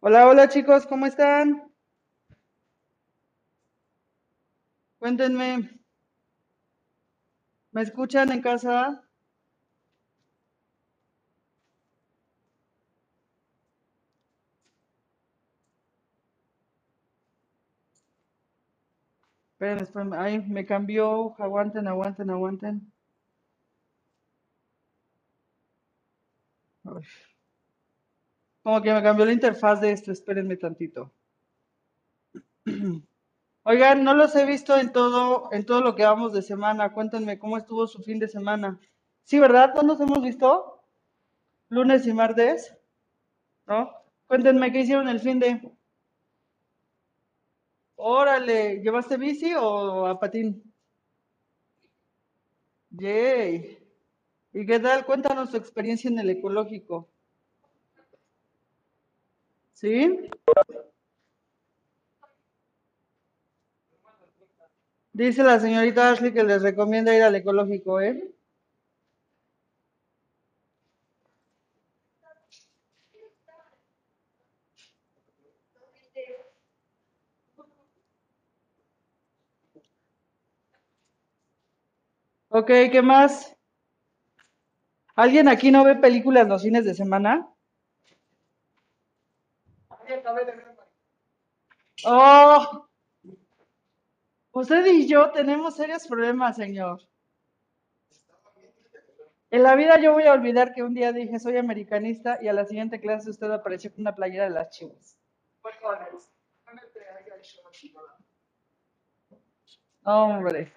Hola, hola chicos, ¿cómo están? Cuéntenme, ¿me escuchan en casa? Esperen, esperen, ay, me cambió, aguanten, aguanten, aguanten. Ay, Como que me cambió la interfaz de esto, espérenme tantito. Oigan, no los he visto en todo, en todo lo que vamos de semana. Cuéntenme cómo estuvo su fin de semana. Sí, ¿verdad? ¿No nos hemos visto? Lunes y martes, ¿no? Cuéntenme qué hicieron el fin de. Órale, ¿llevaste bici o a patín? Yay. ¿Y qué tal? Cuéntanos tu experiencia en el ecológico. ¿Sí? Dice la señorita Ashley que les recomienda ir al ecológico, ¿eh? Ok, ¿qué más? ¿Alguien aquí no ve películas los fines de semana? Oh, usted y yo tenemos serios problemas, señor. En la vida yo voy a olvidar que un día dije soy americanista y a la siguiente clase usted apareció con una playera de las chivas. Hombre.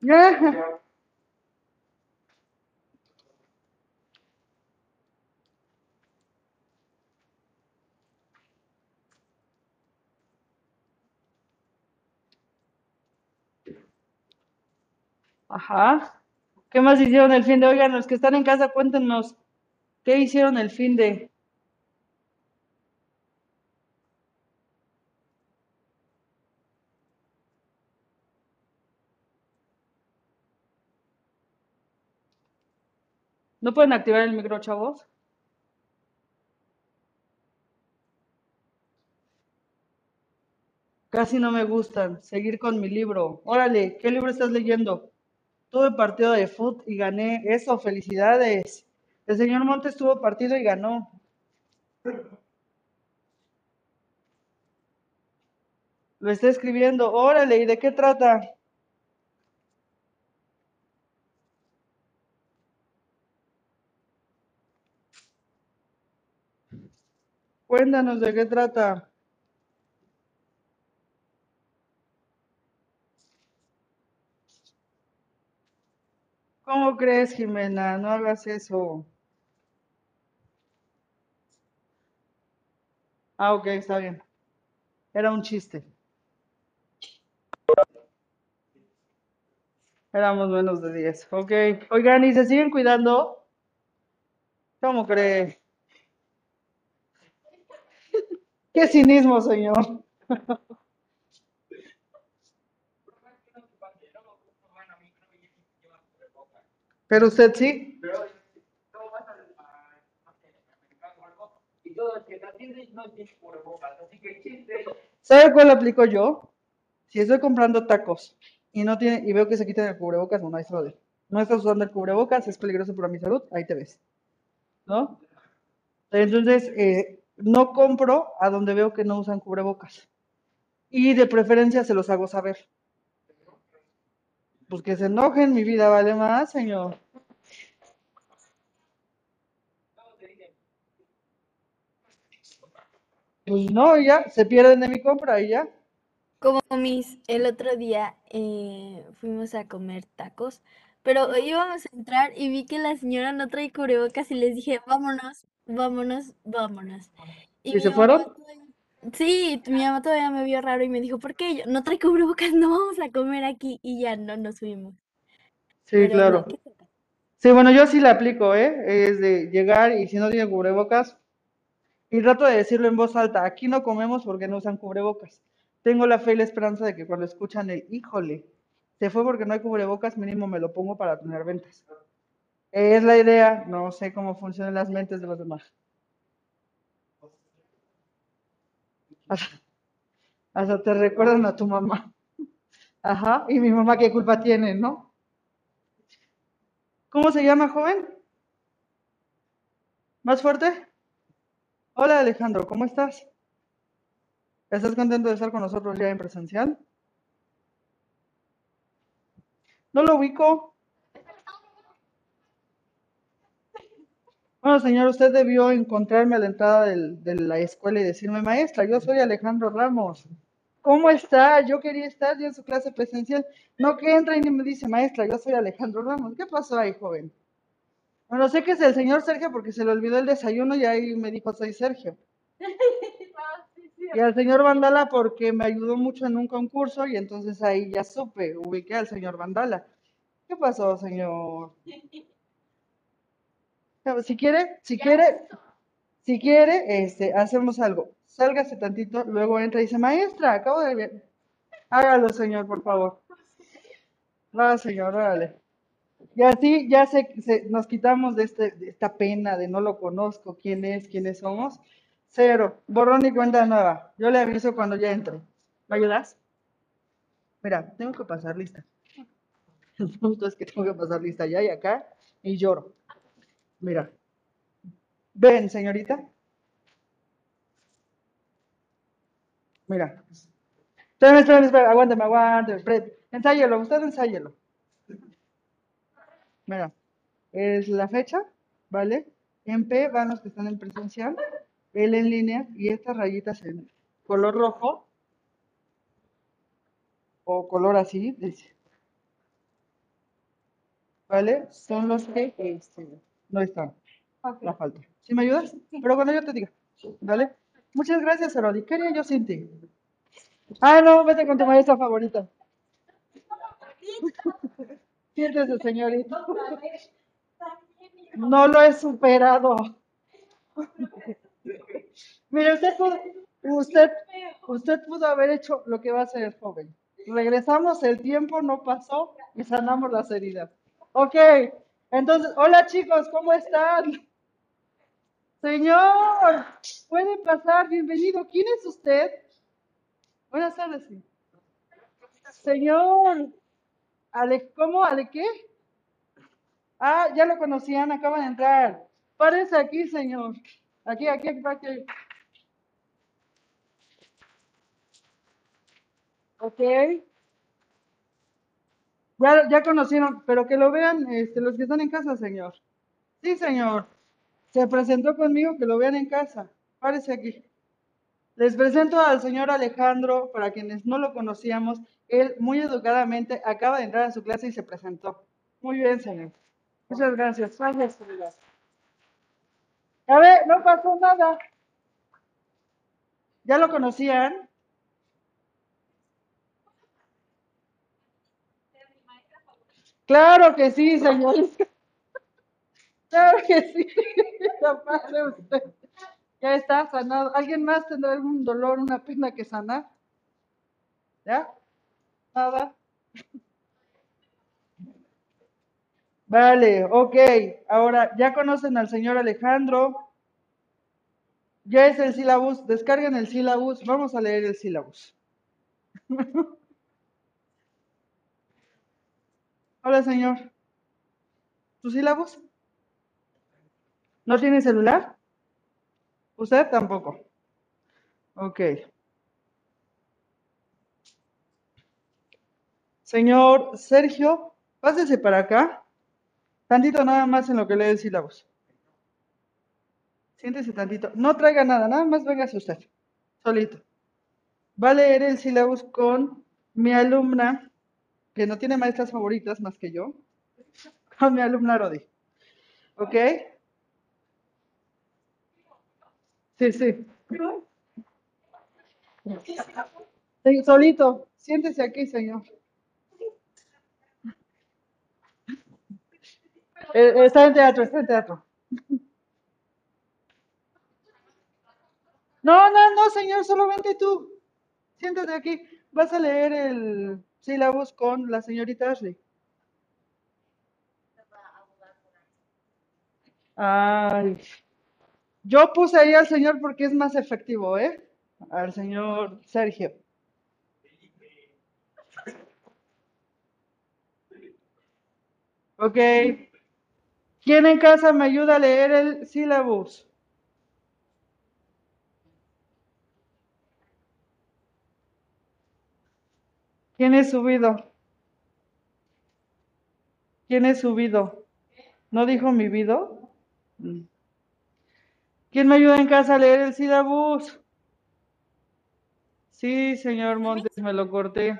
Ajá. ¿Qué más hicieron el fin de? Oigan, los que están en casa, cuéntenos, ¿qué hicieron el fin de? ¿No pueden activar el micro, chavos? Casi no me gustan. Seguir con mi libro. Órale, ¿qué libro estás leyendo? Tuve partido de foot y gané. Eso, felicidades. El señor Montes tuvo partido y ganó. Lo está escribiendo. Órale, ¿y de qué trata? Cuéntanos de qué trata. ¿Cómo crees, Jimena? No hagas eso. Ah, ok, está bien. Era un chiste. Éramos menos de 10. Ok. Oigan, ¿y se siguen cuidando? ¿Cómo cree? Qué cinismo, señor. Pero usted sí. ¿Sabe cuál aplico yo? Si estoy comprando tacos y no tiene y veo que se quitan el cubrebocas, no, no hay fraude. No estás usando el cubrebocas, es peligroso para mi salud, ahí te ves. ¿No? Entonces, eh, no compro a donde veo que no usan cubrebocas. Y de preferencia se los hago saber. Pues que se enojen, mi vida vale más, señor. Pues no, ya, se pierden de mi compra y ya. Como mis, el otro día eh, fuimos a comer tacos, pero íbamos a entrar y vi que la señora no trae cubrebocas y les dije, vámonos, vámonos, vámonos. ¿Y se fueron? Sí, mi mamá todavía me vio raro y me dijo, ¿por qué? Yo, no trae cubrebocas, no vamos a comer aquí y ya no nos fuimos. Sí, Pero claro. Sí, bueno, yo sí la aplico, ¿eh? Es de llegar y si no tiene cubrebocas, y trato de decirlo en voz alta, aquí no comemos porque no usan cubrebocas. Tengo la fe y la esperanza de que cuando escuchan el, híjole, se fue porque no hay cubrebocas, mínimo me lo pongo para tener ventas. Es la idea, no sé cómo funcionan las mentes de los demás. Hasta, te recuerdan a tu mamá. Ajá, y mi mamá qué culpa tiene, ¿no? ¿Cómo se llama, joven? ¿Más fuerte? Hola Alejandro, ¿cómo estás? ¿Estás contento de estar con nosotros ya en presencial? No lo ubico. Bueno, señor, usted debió encontrarme a la entrada del- de la escuela y decirme, maestra, yo soy Alejandro Ramos. ¿Cómo está? Yo quería estar ya en su clase presencial. No que entra y ni me dice, maestra, yo soy Alejandro Ramos. ¿Qué pasó ahí, joven? Bueno, sé que es el señor Sergio porque se le olvidó el desayuno y ahí me dijo, soy Sergio. Y al señor Vandala porque me ayudó mucho en un concurso y entonces ahí ya supe, ubiqué al señor Vandala. ¿Qué pasó, señor? Si quiere, si quiere, si quiere, este, hacemos algo. Sálgase tantito, luego entra y dice, maestra, acabo de ver. Hágalo, señor, por favor. Va, señor, órale. Y así ya se, se- nos quitamos de, este, de esta pena de no lo conozco, quién es, quiénes somos. Cero, borrón y cuenta nueva. Yo le aviso cuando ya entre. ¿Me ayudas? Mira, tengo que pasar lista. El punto es que tengo que pasar lista allá y acá y lloro. Mira. Ven, señorita. Mira. Espérame, espérame, espérame. Aguántame, aguántame. Ensáyelo, usted ensáyelo. Mira. Es la fecha, ¿vale? En P van los que están en presencial, L en línea y estas rayitas en color rojo o color así, dice. ¿Vale? Son los que no están. La falta. ¿Sí me ayudas? Pero cuando yo te diga. ¿Vale? Muchas gracias, Aroli. ¿Qué haría yo sin ti? Ah, no, vete con tu maestra favorita. Siéntese, señorita. No lo he superado. Mire, usted pudo, usted, usted pudo haber hecho lo que va a hacer, joven. Regresamos, el tiempo no pasó y sanamos las heridas. Ok, entonces, hola chicos, ¿cómo están? Señor, puede pasar, bienvenido. ¿Quién es usted? Buenas tardes. sí. Señor, Ale, ¿cómo? ¿Ale qué? Ah, ya lo conocían, acaban de entrar. Párese aquí, señor. Aquí, aquí, aquí. Ok. Ya, ya conocieron, pero que lo vean este, los que están en casa, señor. Sí, señor. Se presentó conmigo, que lo vean en casa. Párese aquí. Les presento al señor Alejandro, para quienes no lo conocíamos. Él muy educadamente acaba de entrar a su clase y se presentó. Muy bien, señor. Muchas gracias. Gracias, señora. A ver, no pasó nada. ¿Ya lo conocían? Claro que sí, señorita. Claro que sí. Usted. Ya está sanado. ¿Alguien más tendrá algún dolor, una pena que sanar? ¿Ya? Nada. Vale, ok. Ahora, ya conocen al señor Alejandro. Ya es el sílabus. Descarguen el sílabus. Vamos a leer el sílabus. Hola, señor. ¿Tu sílabus? ¿No tiene celular? ¿Usted tampoco? Ok. Señor Sergio, pásese para acá. Tantito nada más en lo que lee el sílabus. Siéntese tantito. No traiga nada, nada más véngase usted. Solito. Va a leer el sílabus con mi alumna, que no tiene maestras favoritas más que yo, con mi alumna Rodi. ¿Ok? Sí, sí. Sí, Solito. Siéntese aquí, señor. Eh, está en teatro, está en teatro. No, no, no, señor, solo vente tú. Siéntate aquí. Vas a leer el sílabus con la señorita Ashley. Ay, yo puse ahí al señor porque es más efectivo, ¿eh? Al señor Sergio. Ok. ¿Quién en casa me ayuda a leer el sílabus? ¿Quién es subido? ¿Quién es subido? ¿No dijo mi vido? ¿Quién me ayuda en casa a leer el sílabus? Sí, señor Montes, me lo corté.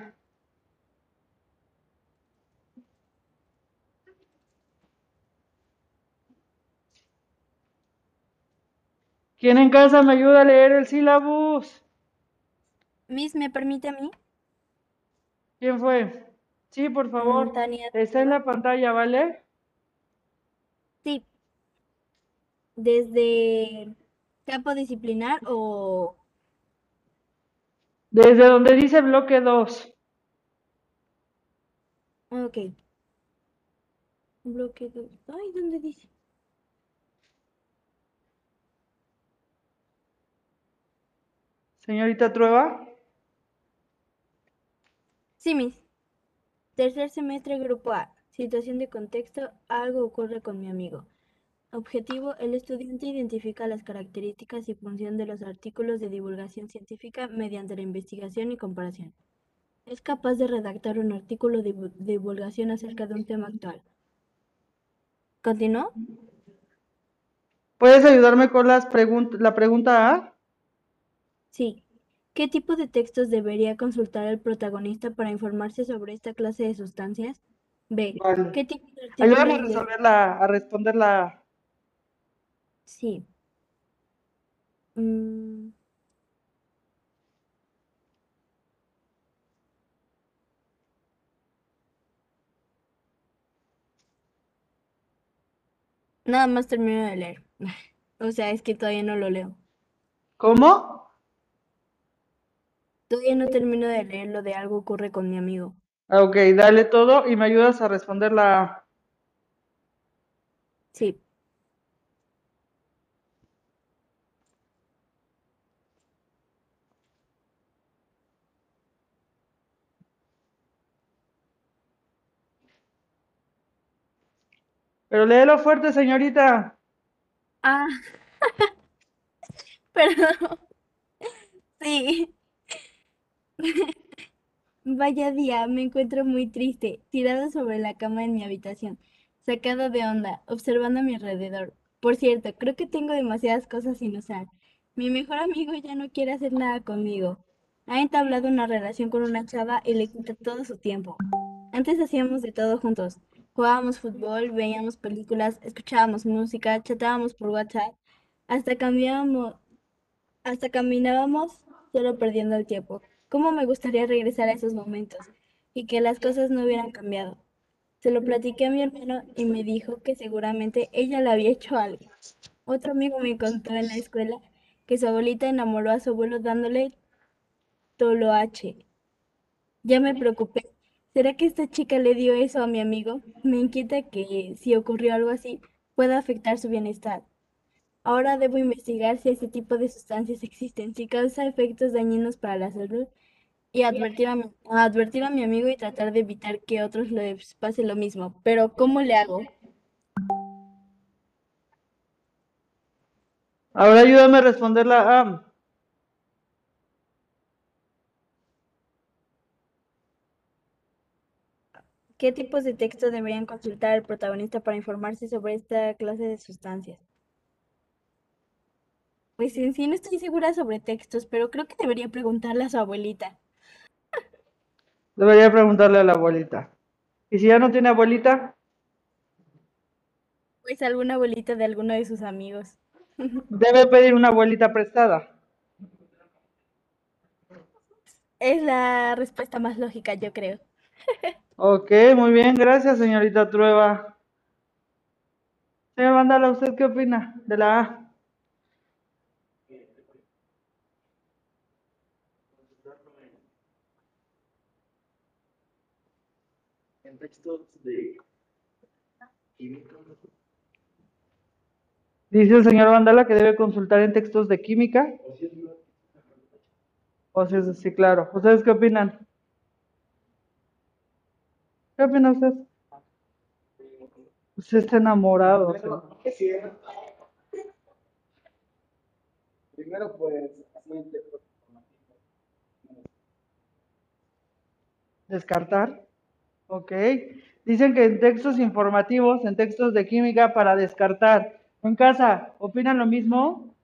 ¿Quién en casa me ayuda a leer el sílabus? Miss, ¿me permite a mí? ¿Quién fue? Sí, por favor. Mm, Tania. Está en la pantalla, ¿vale? Sí. Desde campo disciplinar o Desde donde dice bloque 2. ok. Bloque dos. Ay, ¿dónde dice? Señorita Trueba. Sí, Miss. Tercer semestre, grupo A. Situación de contexto. Algo ocurre con mi amigo. Objetivo. El estudiante identifica las características y función de los artículos de divulgación científica mediante la investigación y comparación. Es capaz de redactar un artículo de divu- divulgación acerca de un tema actual. ¿Continúo? ¿Puedes ayudarme con las pregun- la pregunta A? Sí. ¿Qué tipo de textos debería consultar el protagonista para informarse sobre esta clase de sustancias? B. Vale. ¿Qué tipo de Ayúdame a de- resolverla, a responderla. Sí. Mm, Nada más termino de leer. O sea, es que todavía no lo leo. ¿Cómo? Todavía no termino de leer lo de algo ocurre con mi amigo. Ah, Ok, dale todo y me ayudas a responder la. Sí. Pero léelo fuerte, señorita. Ah. Perdón. Sí. Vaya día, me encuentro muy triste, tirado sobre la cama en mi habitación, sacado de onda, observando a mi alrededor. Por cierto, creo que tengo demasiadas cosas sin usar. Mi mejor amigo ya no quiere hacer nada conmigo. Ha entablado una relación con una chava y le quita todo su tiempo. Antes hacíamos de todo juntos. Jugábamos fútbol, veíamos películas, escuchábamos música, chatábamos por WhatsApp, hasta cambiábamos, hasta caminábamos solo perdiendo el tiempo. ¿Cómo me gustaría regresar a esos momentos y que las cosas no hubieran cambiado? Se lo platiqué a mi hermano y me dijo que seguramente ella le había hecho algo. Otro amigo me contó en la escuela que su abuelita enamoró a su abuelo dándole toloache. Ya me preocupé. ¿Será que esta chica le dio eso a mi amigo? Me inquieta que si ocurrió algo así pueda afectar su bienestar. Ahora debo investigar si ese tipo de sustancias existen, si causa efectos dañinos para la salud y advertir a mi, advertir a mi amigo y tratar de evitar que a otros les pase lo mismo. Pero ¿cómo le hago? Ahora ayúdame a responder la A. ¿Qué tipos de texto deberían consultar el protagonista para informarse sobre esta clase de sustancias? Pues en sí no estoy segura sobre textos, pero creo que debería preguntarle a su abuelita. Debería preguntarle a la abuelita. ¿Y si ya no tiene abuelita? Pues alguna abuelita de alguno de sus amigos. Debe pedir una abuelita prestada. Es la respuesta más lógica, yo creo. Ok, muy bien, gracias, señorita Trueba. Señor Vandala, ¿usted qué opina de la A? Textos de química. Dice el señor Vandala que debe consultar en textos de química. O sea, sí, claro. ¿Ustedes qué opinan? ¿Qué opina usted? Usted está enamorado. o sea. Primero, pues. Descartar. Ok. Dicen que en textos informativos, en textos de química para descartar. En casa, ¿opinan lo mismo?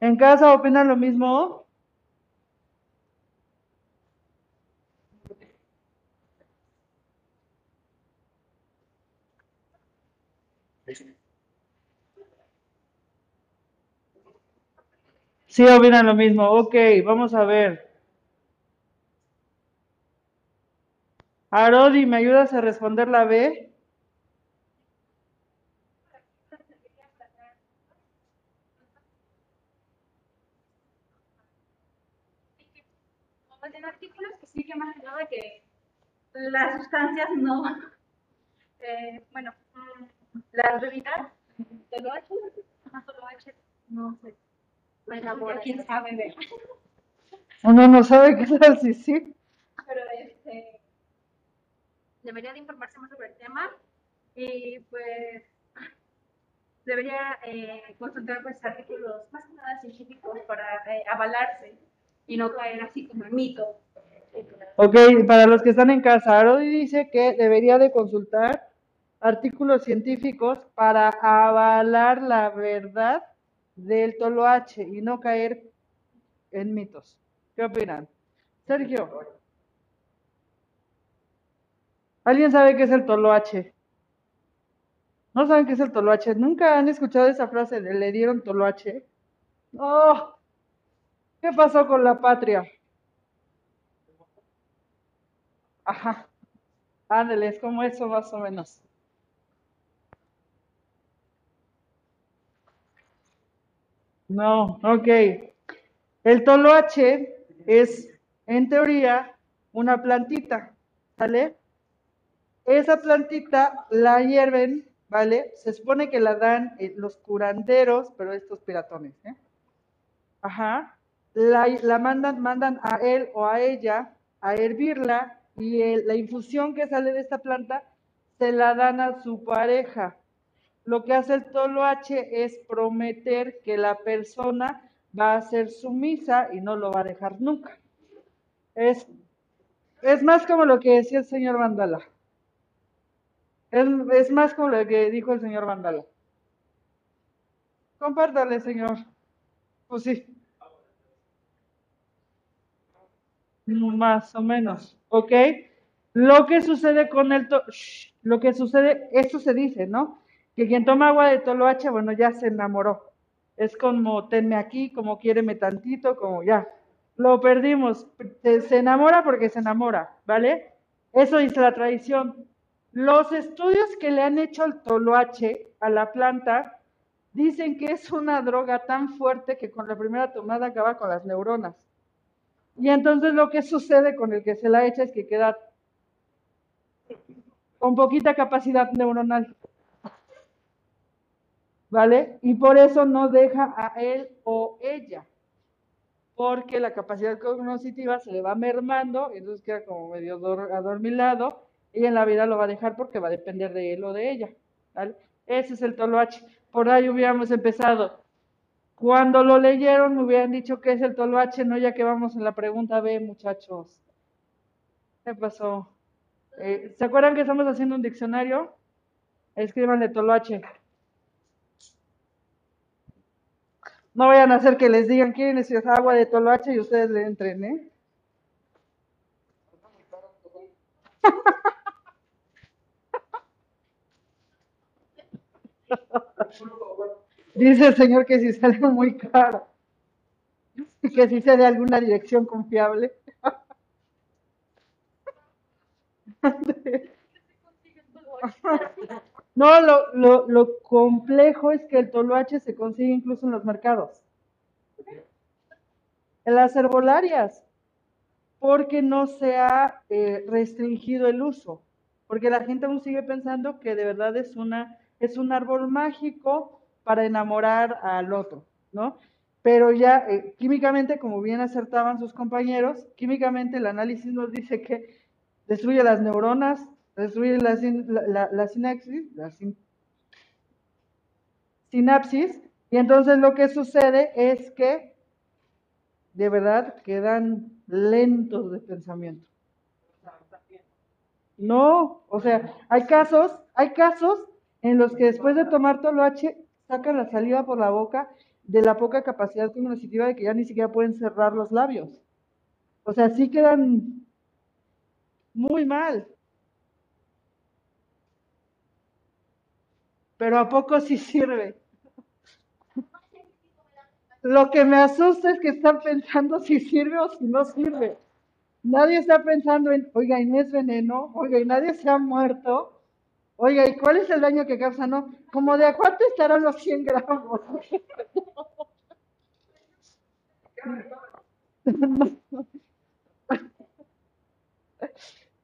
¿En casa opinan lo mismo? Sí, opinan lo mismo. Ok, vamos a ver. Arodi, ¿me ayudas a responder la B? Pues en artículos que sí que más nada que las sustancias no, eh, bueno, mm, las bebidas, solo H, no solo H, no sé, me enamoro, quién sabe. Uno no sabe qué tal si sí. pero este, debería de informarse más sobre el tema y pues debería eh, consultar pues artículos más que nada científicos para eh, avalarse y no caer así como en mito. Ok, para los que están en casa, Arodi dice que debería de consultar artículos científicos para avalar la verdad del toloache y no caer en mitos. ¿Qué opinan? Sergio. ¿Alguien sabe qué es el toloache? ¿No saben qué es el toloache? ¿Nunca han escuchado esa frase de le dieron toloache? ¡Oh! ¿Qué pasó con la patria? Ajá. Ándale, es como eso más o menos. No, ok. El toloache es, en teoría, una plantita, ¿sale? Esa plantita la hierven, ¿vale? Se supone que la dan eh, los curanderos, pero estos piratones, ¿eh? Ajá. La, la mandan, mandan a él o a ella a hervirla y el- la infusión que sale de esta planta se la dan a su pareja. Lo que hace el toloache es prometer que la persona va a ser sumisa y no lo va a dejar nunca. Es, es más como lo que decía el señor Vandala. Es, más como lo que dijo el señor Vandala. Compártale, señor. Pues sí. Más o menos, ¿ok? Lo que sucede con el, Shh, lo que sucede, esto se dice, ¿no? Que quien toma agua de toloache, bueno, ya se enamoró. Es como tenme aquí, como quiéreme tantito, como ya. Lo perdimos. Se, enamora porque se enamora, ¿vale? Eso dice la tradición. Los estudios que le han hecho al toloache, a la planta, dicen que es una droga tan fuerte que con la primera tomada acaba con las neuronas. Y entonces lo que sucede con el que se la echa es que queda con poquita capacidad neuronal. ¿Vale? Y por eso no deja a él o ella. Porque la capacidad cognitiva se le va mermando, entonces queda como medio dor- adormilado, y en la vida lo va a dejar porque va a depender de él o de ella. ¿vale? Ese es el toloache. Por ahí hubiéramos empezado. Cuando lo leyeron me hubieran dicho que es el toloache, no ya que vamos en la pregunta B, muchachos. ¿Qué pasó? Eh, ¿Se acuerdan que estamos haciendo un diccionario? Escríbanle toloache. No vayan a hacer que les digan quieren decir agua de toloache y ustedes le entren, ¿eh? Dice el señor que si sale muy caro. Y que si sea de alguna dirección confiable. No, lo, lo, lo complejo es que el toloache se consigue incluso en los mercados. En las herbolarias. porque no se ha eh, restringido el uso, porque la gente aún sigue pensando que de verdad es, una, es un árbol mágico para enamorar al otro, ¿no? Pero ya eh, químicamente, como bien acertaban sus compañeros, químicamente el análisis nos dice que destruye las neuronas, destruye la, la, sinapsis, la sin- sinapsis, y entonces lo que sucede es que de verdad quedan lentos de pensamiento. No, o sea, hay casos, hay casos en los que después de tomar toloache sacan la saliva por la boca de la poca capacidad cognitiva de que ya ni siquiera pueden cerrar los labios. O sea, sí quedan muy mal. Pero ¿a poco sí sirve? Lo que me asusta es que están pensando si sirve o si no sirve. Nadie está pensando en, oiga, y no es veneno, oiga, y nadie se ha muerto. Oiga, ¿y cuál es el daño que causa? No, como de a cuánto estarán los 100 gramos.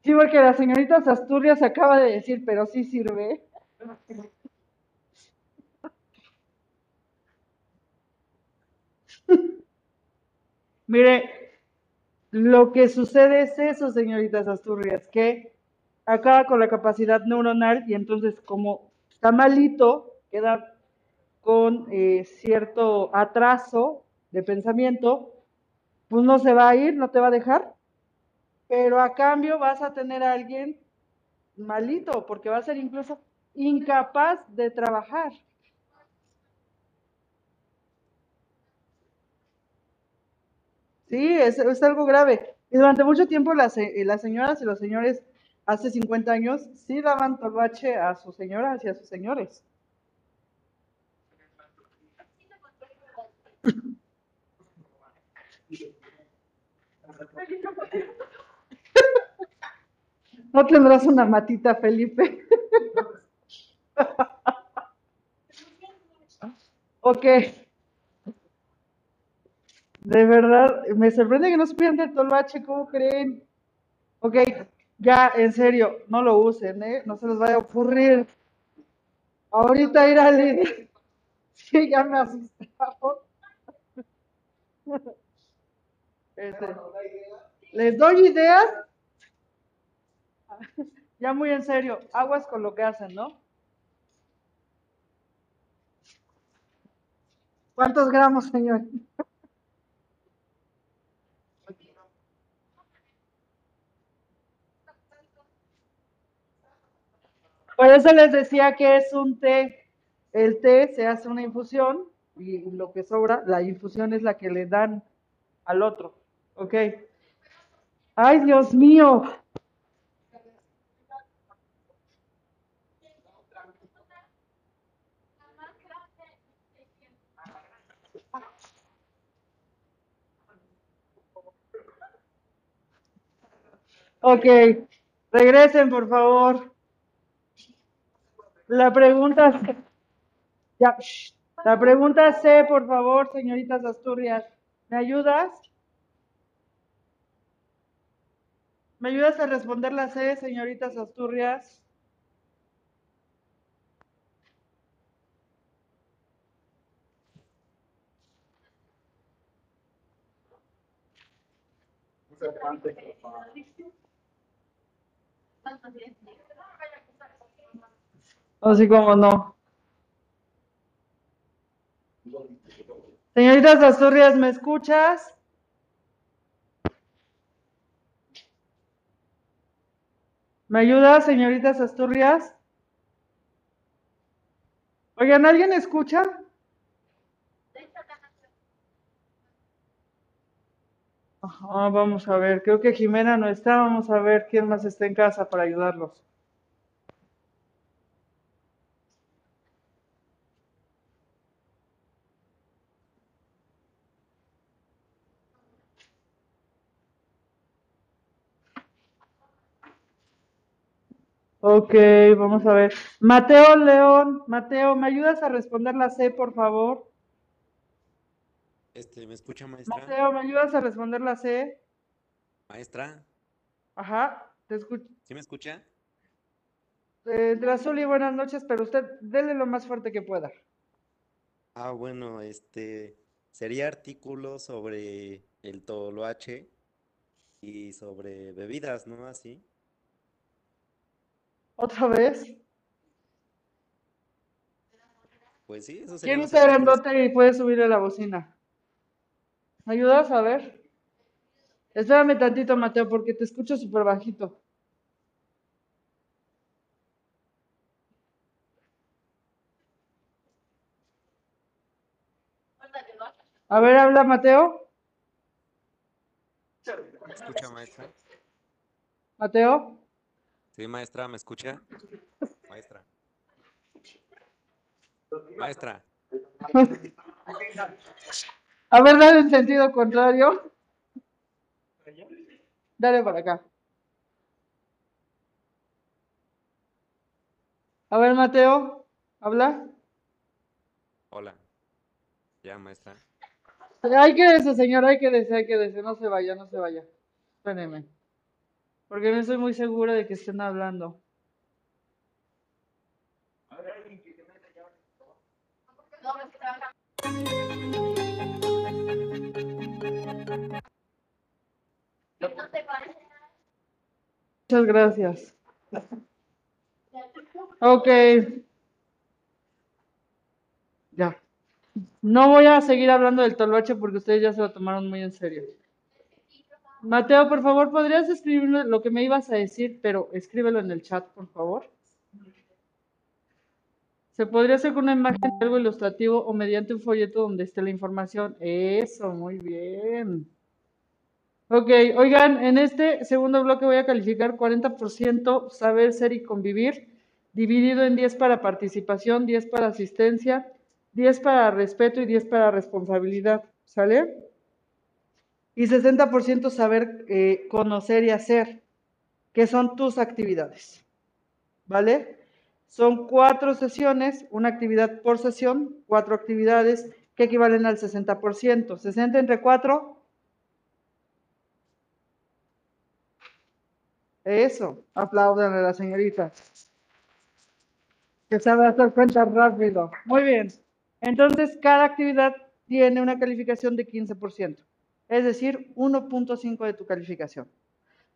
Sí, porque la señorita Asturias acaba de decir, pero sí sirve. Mire, lo que sucede es eso, señoritas Asturias, que acaba con la capacidad neuronal y entonces como está malito, queda con eh, cierto atraso de pensamiento, pues no se va a ir, no te va a dejar, pero a cambio vas a tener a alguien malito, porque va a ser incluso incapaz de trabajar. Sí, es, es algo grave. Y durante mucho tiempo las, eh, las señoras y los señores, hace 50 años, sí daban tolvache a sus señoras y a sus señores. No tendrás una matita, Felipe. ok. De verdad, me sorprende que no supieran del tolvache, ¿cómo creen? Ok, ya, en serio, no lo usen, ¿eh? No se les vaya a ocurrir. Ahorita ir a Lidia. Sí, ya me asustaron. Este, les doy ideas. Ya muy en serio, aguas con lo que hacen, ¿no? ¿Cuántos gramos, señor? Por eso les decía que es un té. El té se hace una infusión y lo que sobra, la infusión es la que le dan al otro. ¿Ok? Ay, Dios mío. Ok, regresen por favor. La pregunta, ya, la pregunta C, por favor, señoritas Asturias. ¿Me ayudas? ¿Me ayudas a responder la C, señoritas Asturias? Así como no. Señoritas Asturias, ¿me escuchas? ¿Me ayuda, señoritas Asturias? Oigan, ¿alguien escucha? Vamos a ver, creo que Jimena no está, vamos a ver quién más está en casa para ayudarlos. Ok, vamos a ver. Mateo León, Mateo, ¿me ayudas a responder la C, por favor? Este, ¿me escucha, maestra? Mateo, ¿me ayudas a responder la C? Maestra, Ajá, te escucho. ¿sí me escucha? Eh, Drazuli, buenas noches, pero usted dele lo más fuerte que pueda. Ah, bueno, este sería artículo sobre el toloache y sobre bebidas, ¿no? Así. ¿Otra vez? Pues sí, eso ¿Quién serían los está grandote y puede subirle la bocina? ¿Me ayudas a ver? Espérame tantito, Mateo, porque te escucho súper bajito. A ver, habla Mateo. ¿Me escucha, maestra? Mateo. Sí, maestra, ¿me escucha? Maestra. Maestra, A ver, dale en sentido contrario. Dale para acá. A ver, Mateo, habla. hola. Ya, maestra. Hay que ese señor, hay que ese, hay que ese, no se vaya, no se vaya. Espérenme. Porque no estoy muy segura de que estén hablando. Muchas gracias. Ok. Ya. No voy a seguir hablando del toloache porque ustedes ya se lo tomaron muy en serio. Mateo, por favor, ¿podrías escribir lo que me ibas a decir, pero escríbelo en el chat, por favor? Se podría hacer con una imagen de algo ilustrativo o mediante un folleto donde esté la información. Eso, muy bien. Ok, oigan, en este segundo bloque voy a calificar 40% saber ser y convivir, dividido en 10 para participación, 10 para asistencia, 10 para respeto y 10 para responsabilidad. ¿Sale? Y 60% saber eh, conocer y hacer, que son tus actividades. ¿Vale? Son cuatro sesiones, una actividad por sesión, cuatro actividades que equivalen al 60%. 60 entre 4. Eso, apláudanle a la señorita. Que sabe hacer cuentas rápido. Muy bien. Entonces, cada actividad tiene una calificación de 15%, es decir, 1.5 de tu calificación.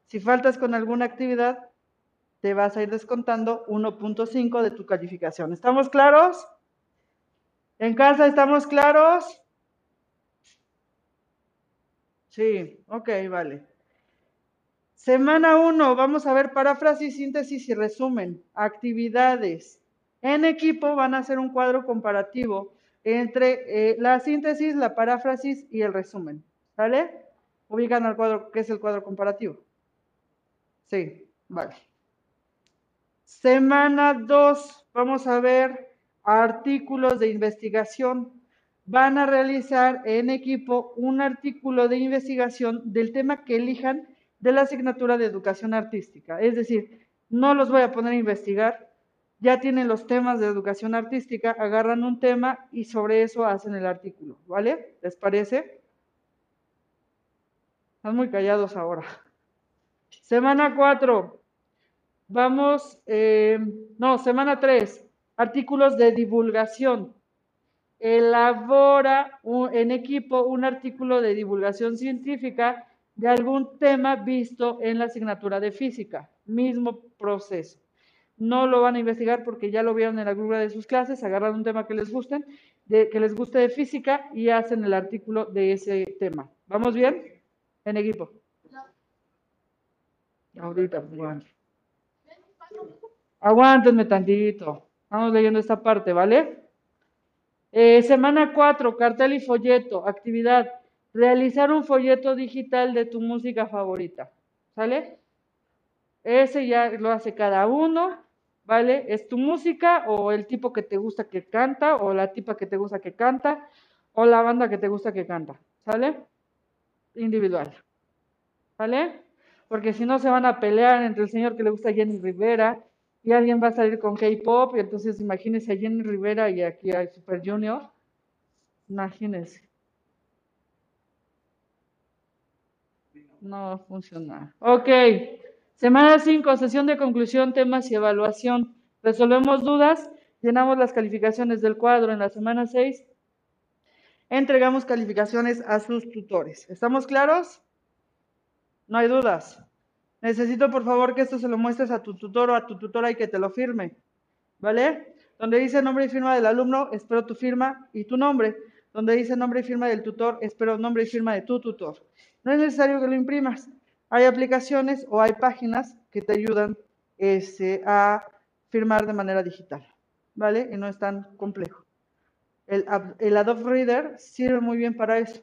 Si faltas con alguna actividad, te vas a ir descontando 1.5 de tu calificación. ¿Estamos claros? ¿En casa estamos claros? Sí, ok, vale. Semana 1, vamos a ver paráfrasis, síntesis y resumen. Actividades. En equipo van a hacer un cuadro comparativo entre eh, la síntesis, la paráfrasis y el resumen. ¿Sale? Ubican al cuadro, ¿qué es el cuadro comparativo? Sí, vale. Semana 2, vamos a ver artículos de investigación. Van a realizar en equipo un artículo de investigación del tema que elijan de la asignatura de educación artística. Es decir, no los voy a poner a investigar, ya tienen los temas de educación artística, agarran un tema y sobre eso hacen el artículo, ¿vale? ¿Les parece? Están muy callados ahora. Semana 4. Vamos, eh, no, semana 3. Artículos de divulgación. Elabora en equipo un artículo de divulgación científica de algún tema visto en la asignatura de física. Mismo proceso. No lo van a investigar porque ya lo vieron en alguna de sus clases, agarran un tema que les gusten, de, que les guste de física y hacen el artículo de ese tema. ¿Vamos bien? En equipo. Ahorita, aguante. Aguántenme tantito. Vamos leyendo esta parte, ¿vale? Eh, semana 4, cartel y folleto. Actividad. Realizar un folleto digital de tu música favorita. ¿Sale? Ese ya lo hace cada uno, ¿vale? Es tu música o el tipo que te gusta que canta o la tipa que te gusta que canta o la banda que te gusta que canta, ¿sale? Individual, ¿vale? Porque si no se van a pelear entre el señor que le gusta Jenny Rivera y alguien va a salir con K-pop y entonces imagínense a Jenny Rivera y aquí hay Super Junior, imagínense. no va a. Ok. Semana 5, sesión de conclusión, temas y evaluación. Resolvemos dudas, llenamos las calificaciones del cuadro en la semana 6. Entregamos calificaciones a sus tutores. ¿Estamos claros? No hay dudas. Necesito, por favor, que esto se lo muestres a tu tutor o a tu tutora y que te lo firme. ¿Vale? Donde dice nombre y firma del alumno, espero tu firma y tu nombre. Donde dice nombre y firma del tutor, espero nombre y firma de tu tutor. No es necesario que lo imprimas. Hay aplicaciones o hay páginas que te ayudan este, a firmar de manera digital. ¿Vale? Y no es tan complejo. El, el Adobe Reader sirve muy bien para eso.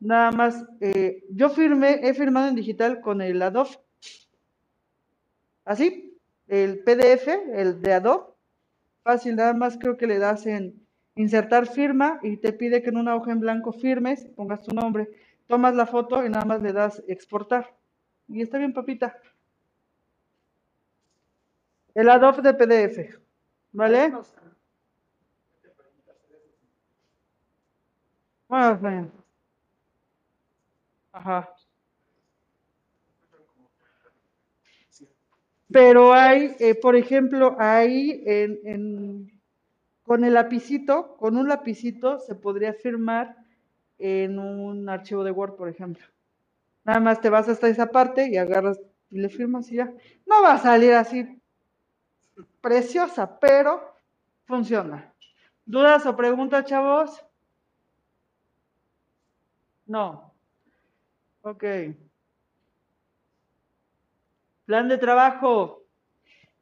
Nada más, eh, yo firmé, he firmado en digital con el Adobe. Así, el PDF, el de Adobe, fácil, nada más creo que le das en insertar firma y te pide que en una hoja en blanco firmes, pongas tu nombre, tomas la foto y nada más le das exportar. Y está bien, papita. El Adobe de PDF, ¿vale? Bien. Ajá. Pero hay, eh, por ejemplo, ahí en, en- con el lapicito, con un lapicito se podría firmar en un archivo de Word, por ejemplo. Nada más te vas hasta esa parte y agarras y le firmas y ya. No va a salir así preciosa, pero funciona. ¿Dudas o preguntas, chavos? No. Ok. Plan de trabajo.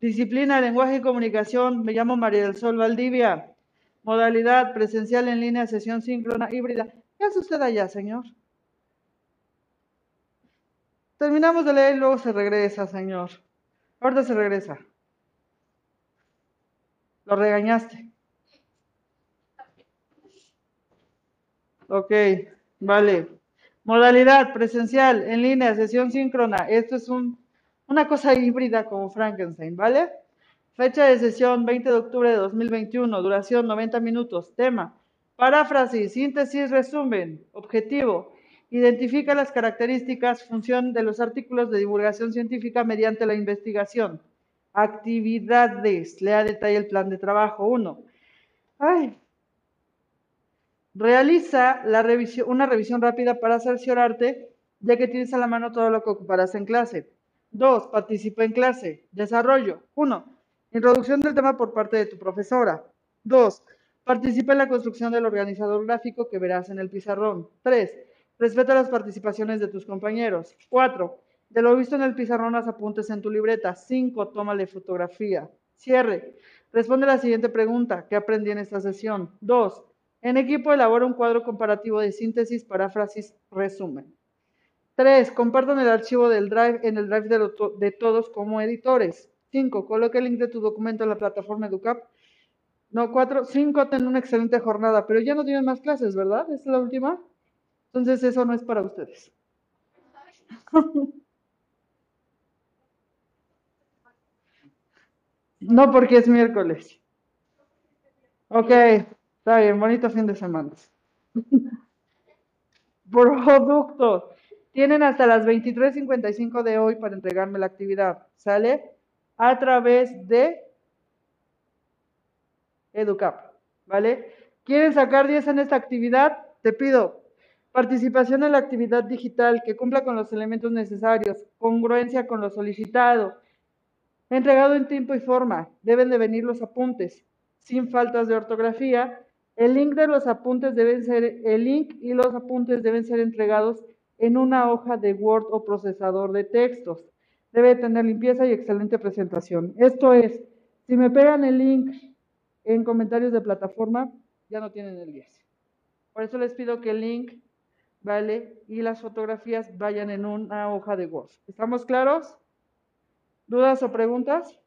Disciplina, lenguaje y comunicación. Me llamo María del Sol Valdivia. Modalidad presencial en línea, sesión síncrona, híbrida. ¿Qué hace usted allá, señor? Terminamos de leer y luego se regresa, señor. Ahorita se regresa. Lo regañaste. Ok, vale. Modalidad presencial, en línea, sesión síncrona. Esto es un, una cosa híbrida como Frankenstein, ¿vale? Fecha de sesión 20 de octubre de 2021, duración 90 minutos. Tema, paráfrasis, síntesis, resumen. Objetivo, identifica las características, función de los artículos de divulgación científica mediante la investigación. Actividades, lea detalle el plan de trabajo. Uno, ay, Realiza una revisión rápida para cerciorarte ya que tienes a la mano todo lo que ocuparás en clase. 2. Participa en clase. Desarrollo. 1. Introducción del tema por parte de tu profesora. 2. Participa en la construcción del organizador gráfico que verás en el pizarrón. 3. Respeta las participaciones de tus compañeros. 4. De lo visto en el pizarrón, haz apuntes en tu libreta. 5. Tómale fotografía. Cierre. Responde la siguiente pregunta. ¿Qué aprendí en esta sesión? 2. En equipo elabora un cuadro comparativo de síntesis, paráfrasis, resumen. 3. Compartan el archivo del Drive en el Drive de, todos como editores. 5. Coloca el link de tu documento en la plataforma EduCap. No, 4. 5. Ten una excelente jornada, pero ya no tienen más clases, ¿verdad? ¿Esta es la última? Entonces eso no es para ustedes. No porque es miércoles. Ok, está bien, bonito fin de semana. Producto. Tienen hasta las 23.55 de hoy para entregarme la actividad. ¿Sale? A través de Educap. ¿Vale? ¿Quieren sacar 10 en esta actividad? Te pido participación en la actividad digital que cumpla con los elementos necesarios, congruencia con lo solicitado, entregado en tiempo y forma. Deben de venir los apuntes sin faltas de ortografía. El link de los apuntes deben ser, el link y los apuntes deben ser entregados en una hoja de Word o procesador de textos. Debe tener limpieza y excelente presentación. Esto es, si me pegan el link en comentarios de plataforma, ya no tienen el 10. Por eso les pido que el link, ¿vale? Y las fotografías vayan en una hoja de Word. ¿Estamos claros? ¿Dudas o preguntas?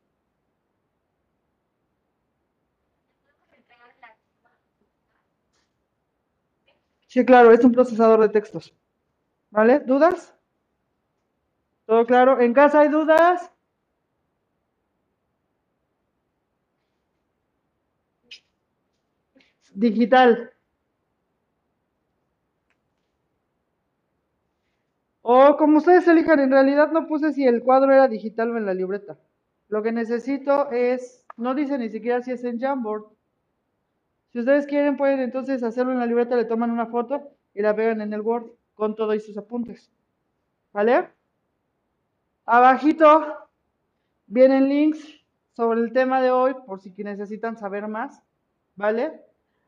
Sí, claro, es un procesador de textos. ¿Vale? ¿Dudas? ¿Todo claro? ¿En casa hay dudas? Digital. Ok, como ustedes elijan, en realidad no puse si el cuadro era digital o en la libreta. Lo que necesito es, no dice ni siquiera si es en Jamboard. Si ustedes quieren, pueden entonces hacerlo en la libreta, le toman una foto y la pegan en el Word con todo y sus apuntes. ¿Vale? Abajito vienen links sobre el tema de hoy, por si necesitan saber más, ¿vale?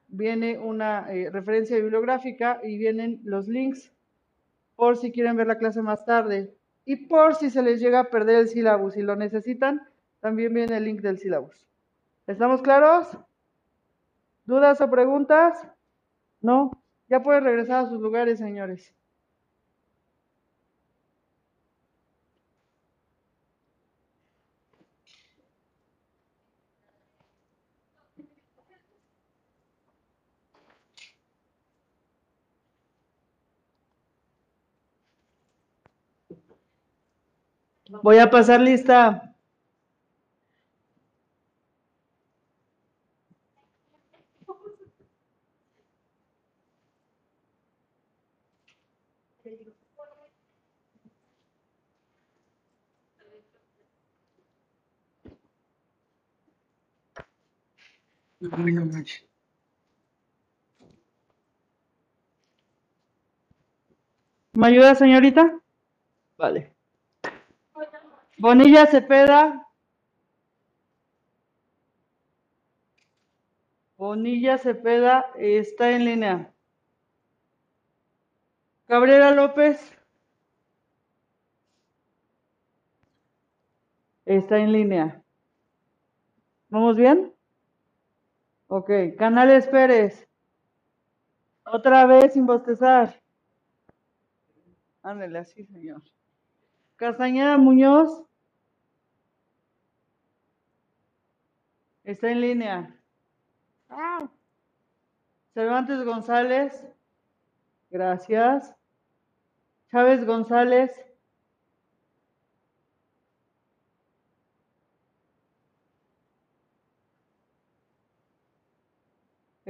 Viene una eh, referencia bibliográfica y vienen los links por si quieren ver la clase más tarde. Y por si se les llega a perder el sílabus y lo necesitan, también viene el link del sílabus. ¿Estamos claros? ¿Dudas o preguntas? ¿No? Ya pueden regresar a sus lugares, señores. Voy a pasar lista. Ay, no manches. ¿Me ayuda, señorita? Vale. Bonilla Cepeda. Bonilla Cepeda está en línea. Cabrera López. Está en línea. ¿Vamos bien? Ok. Canales Pérez. Otra vez sin bostezar. Ándale así, señor. Castañeda Muñoz. Está en línea. Cervantes González. Gracias. Chávez González.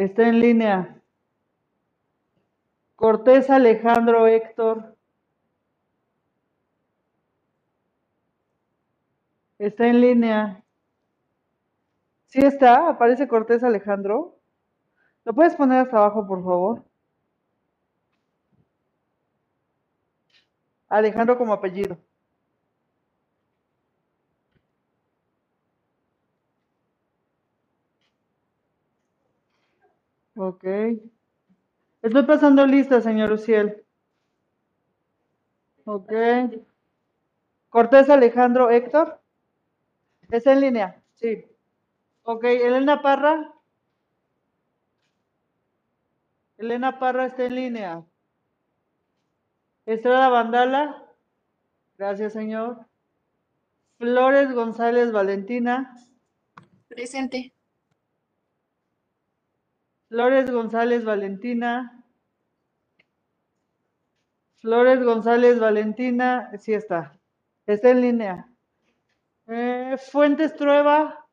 Está en línea. Cortés Alejandro Héctor. Está en línea. Sí está, aparece Cortés Alejandro. ¿Lo puedes poner hasta abajo, por favor? Alejandro como apellido. Ok. Estoy pasando lista, señor Uciel. Ok. Cortés Alejandro Héctor. ¿Está en línea? Sí. Ok, Elena Parra. Elena Parra está en línea. Estrada Vandala. Gracias, señor. Flores González Valentina. Presente. Flores González Valentina. Flores González Valentina, sí está. Está en línea. Eh, Fuentes Trueba.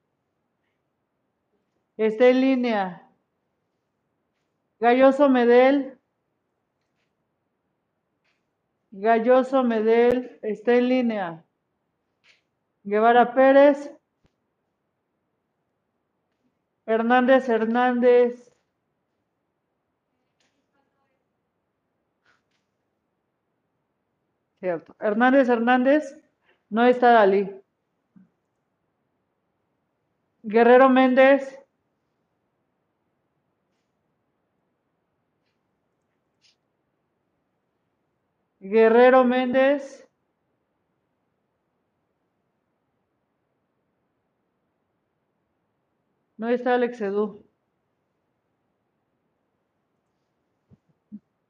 Está en línea. Galloso Medel. Galloso Medel está en línea. Guevara Pérez. Hernández Hernández. Cierto. Hernández Hernández no está Dalí. Guerrero Méndez. Guerrero Méndez. No está Alex Edu.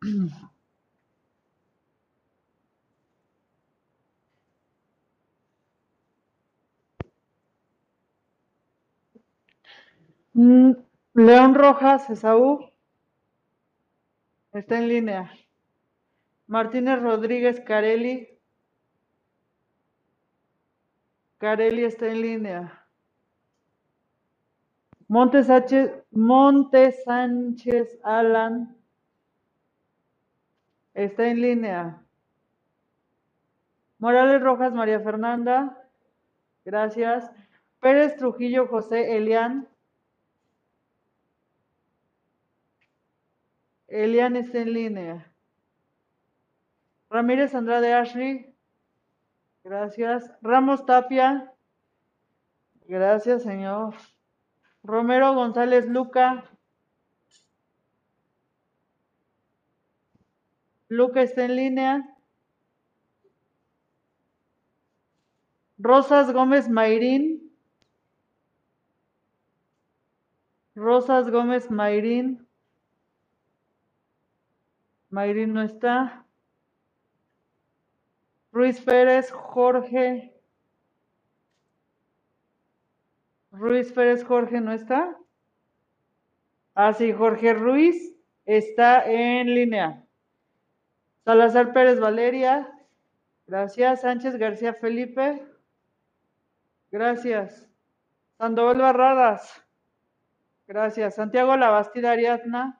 León Rojas, Esaú. Está en línea. Martínez Rodríguez Carelli. Carelli está en línea. Montes Sánchez, Montes Sánchez Alan está en línea. Morales Rojas María Fernanda. Gracias. Pérez Trujillo José Elian. Elian está en línea. Ramírez Andrade Ashley. Gracias. Ramos Tapia. Gracias, señor. Romero González Luca. Luca está en línea. Rosas Gómez Mayrín. Rosas Gómez Mayrín. Mayrín no está. Ruiz Pérez Jorge. Ruiz Pérez Jorge no está. Ah, sí, Jorge Ruiz está en línea. Salazar Pérez Valeria. Gracias. Sánchez García Felipe. Gracias. Sandoval Barradas. Gracias. Santiago Labastida Ariadna.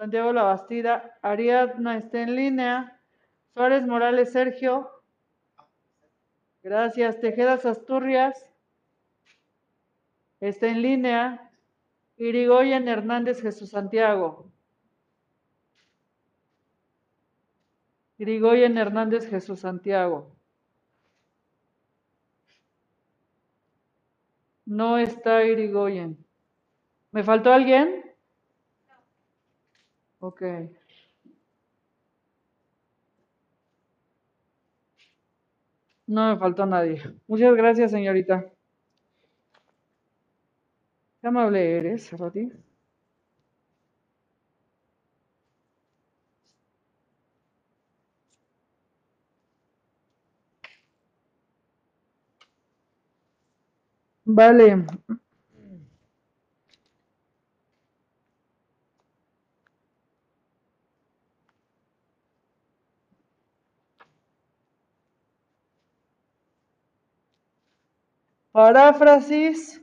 Santiago Labastida Ariadna está en línea. Suárez Morales Sergio. Gracias. Tejedas Asturias. Está en línea. Irigoyen Hernández Jesús Santiago. Irigoyen Hernández Jesús Santiago. No está Irigoyen. ¿Me faltó alguien? Ok. No me faltó nadie. Muchas gracias, señorita. Qué amable eres, Roti. Vale. Paráfrasis.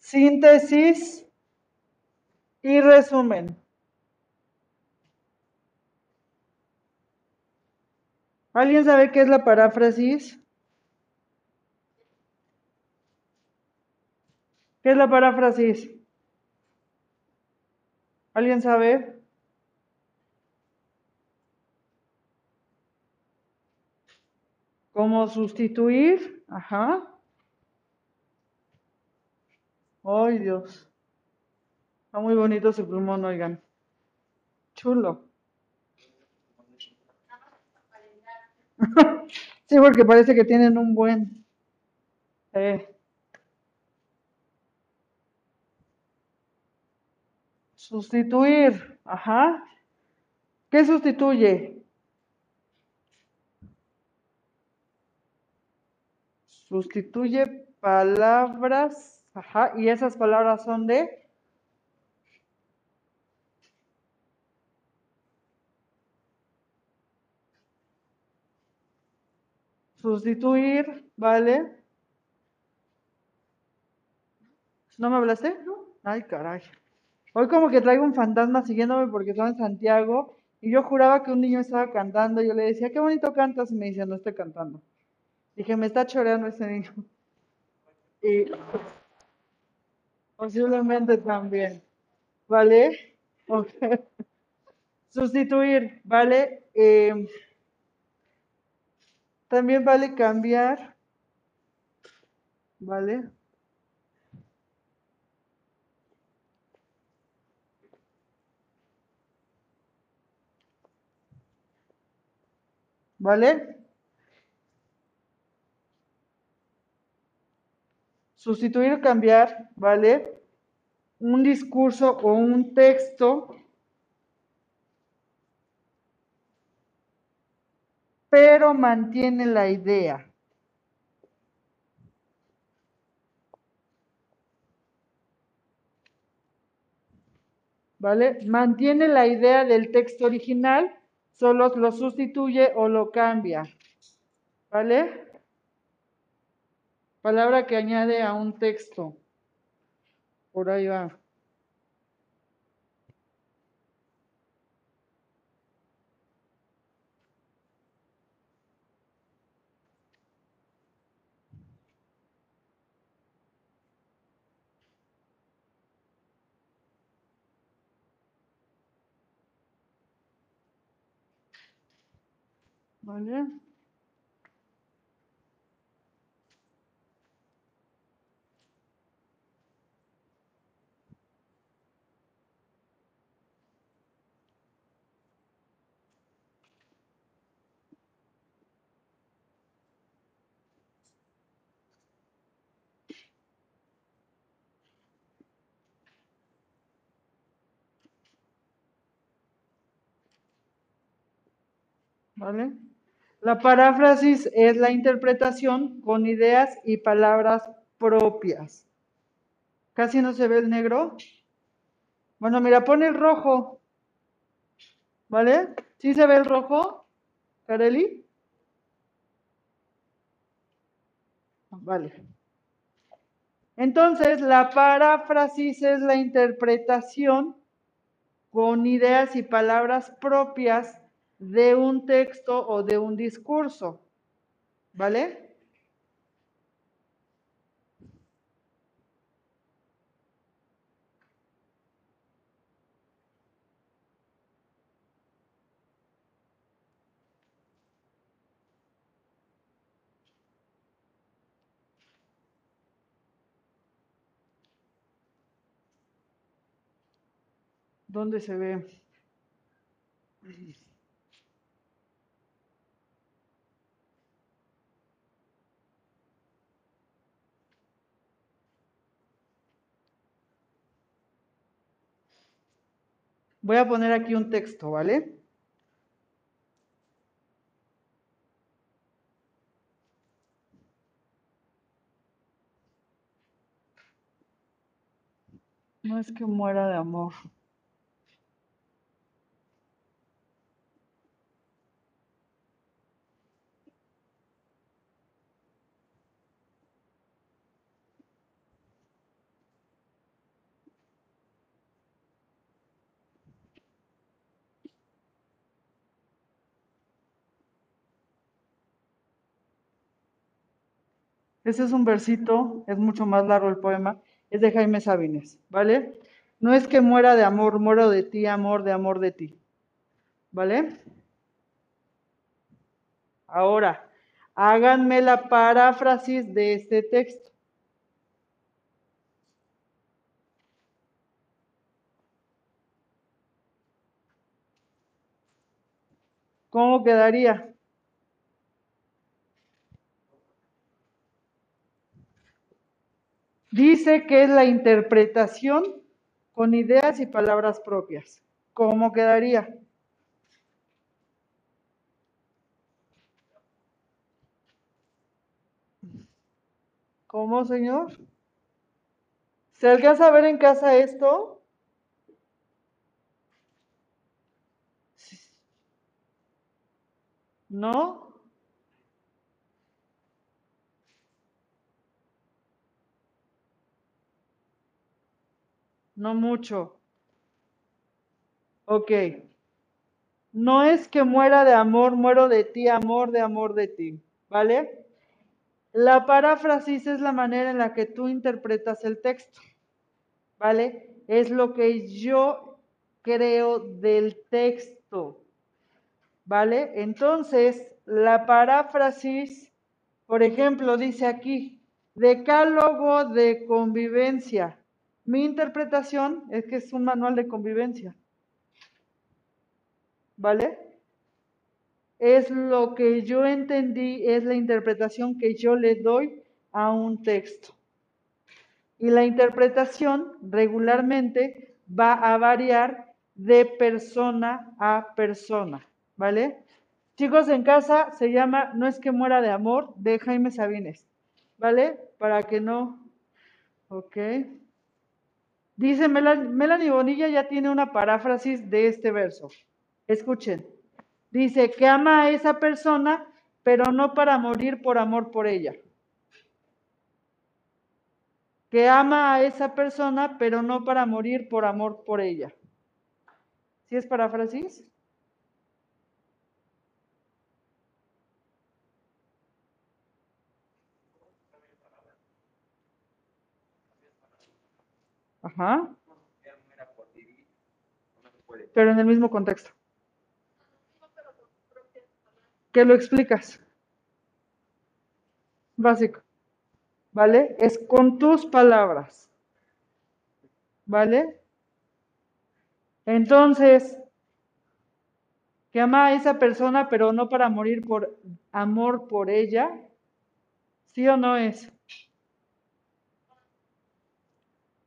Síntesis y resumen. ¿Alguien sabe qué es la paráfrasis? ¿Qué es la paráfrasis? ¿Alguien sabe? ¿Cómo sustituir? Ajá. Ay, Dios. Está muy bonito su plumón, oigan. Chulo. Sí, porque parece que tienen un buen. eh, Sustituir. Ajá. ¿Qué sustituye? Sustituye palabras. Ajá. Y esas palabras son de. Sustituir, ¿vale? ¿No me hablaste? Ay, caray. Hoy como que traigo un fantasma siguiéndome porque estaba en Santiago y yo juraba que un niño estaba cantando. Yo le decía, qué bonito cantas. Y me decía, no estoy cantando. Dije, me está choreando ese niño. Y posiblemente también. ¿Vale? Ok. Sustituir, ¿vale? Eh, también vale cambiar, ¿vale? ¿Vale? Sustituir o cambiar, ¿vale? Un discurso o un texto pero mantiene la idea. ¿Vale? Mantiene la idea del texto original, solo lo sustituye o lo cambia. ¿Vale? Palabra que añade a un texto. Por ahí va. ¿Vale? ¿Vale? La paráfrasis es la interpretación con ideas y palabras propias. Casi no se ve el negro. Bueno, mira, pone el rojo. ¿Vale? ¿Sí se ve el rojo, Kareli? Vale. Entonces, la paráfrasis es la interpretación con ideas y palabras propias de un texto o de un discurso. ¿Vale? ¿Dónde se ve? Voy a poner aquí un texto, ¿vale? No es que muera de amor. Ese es un versito, es mucho más largo el poema, es de Jaime Sabines, ¿vale? No es que muera de amor, muero de ti, amor, de amor de ti, ¿vale? Ahora, háganme la paráfrasis de este texto. ¿Cómo quedaría? Dice que es la interpretación con ideas y palabras propias. ¿Cómo quedaría? ¿Cómo, señor? ¿Se alcanza a ver en casa esto? ¿No? No mucho. Ok. No es que muera de amor, muero de ti, amor de amor de ti. ¿Vale? La paráfrasis es la manera en la que tú interpretas el texto. ¿Vale? Es lo que yo creo del texto. ¿Vale? Entonces, la paráfrasis, por ejemplo, dice aquí, decálogo de convivencia. Mi interpretación es que es un manual de convivencia. ¿Vale? Es lo que yo entendí, es la interpretación que yo le doy a un texto. Y la interpretación regularmente va a variar de persona a persona. ¿Vale? Chicos, en casa se llama No es que muera de amor de Jaime Sabines. ¿Vale? Para que no. Ok. Dice Melanie Bonilla ya tiene una paráfrasis de este verso. Escuchen. Dice que ama a esa persona, pero no para morir por amor por ella. que ama a esa persona, pero no para morir por amor por ella. ¿Sí es paráfrasis? Ajá. Pero en el mismo contexto. ¿Qué lo explicas? Básico. ¿Vale? Es con tus palabras. ¿Vale? Entonces, que ama a esa persona, pero no para morir por amor por ella, ¿sí o no es?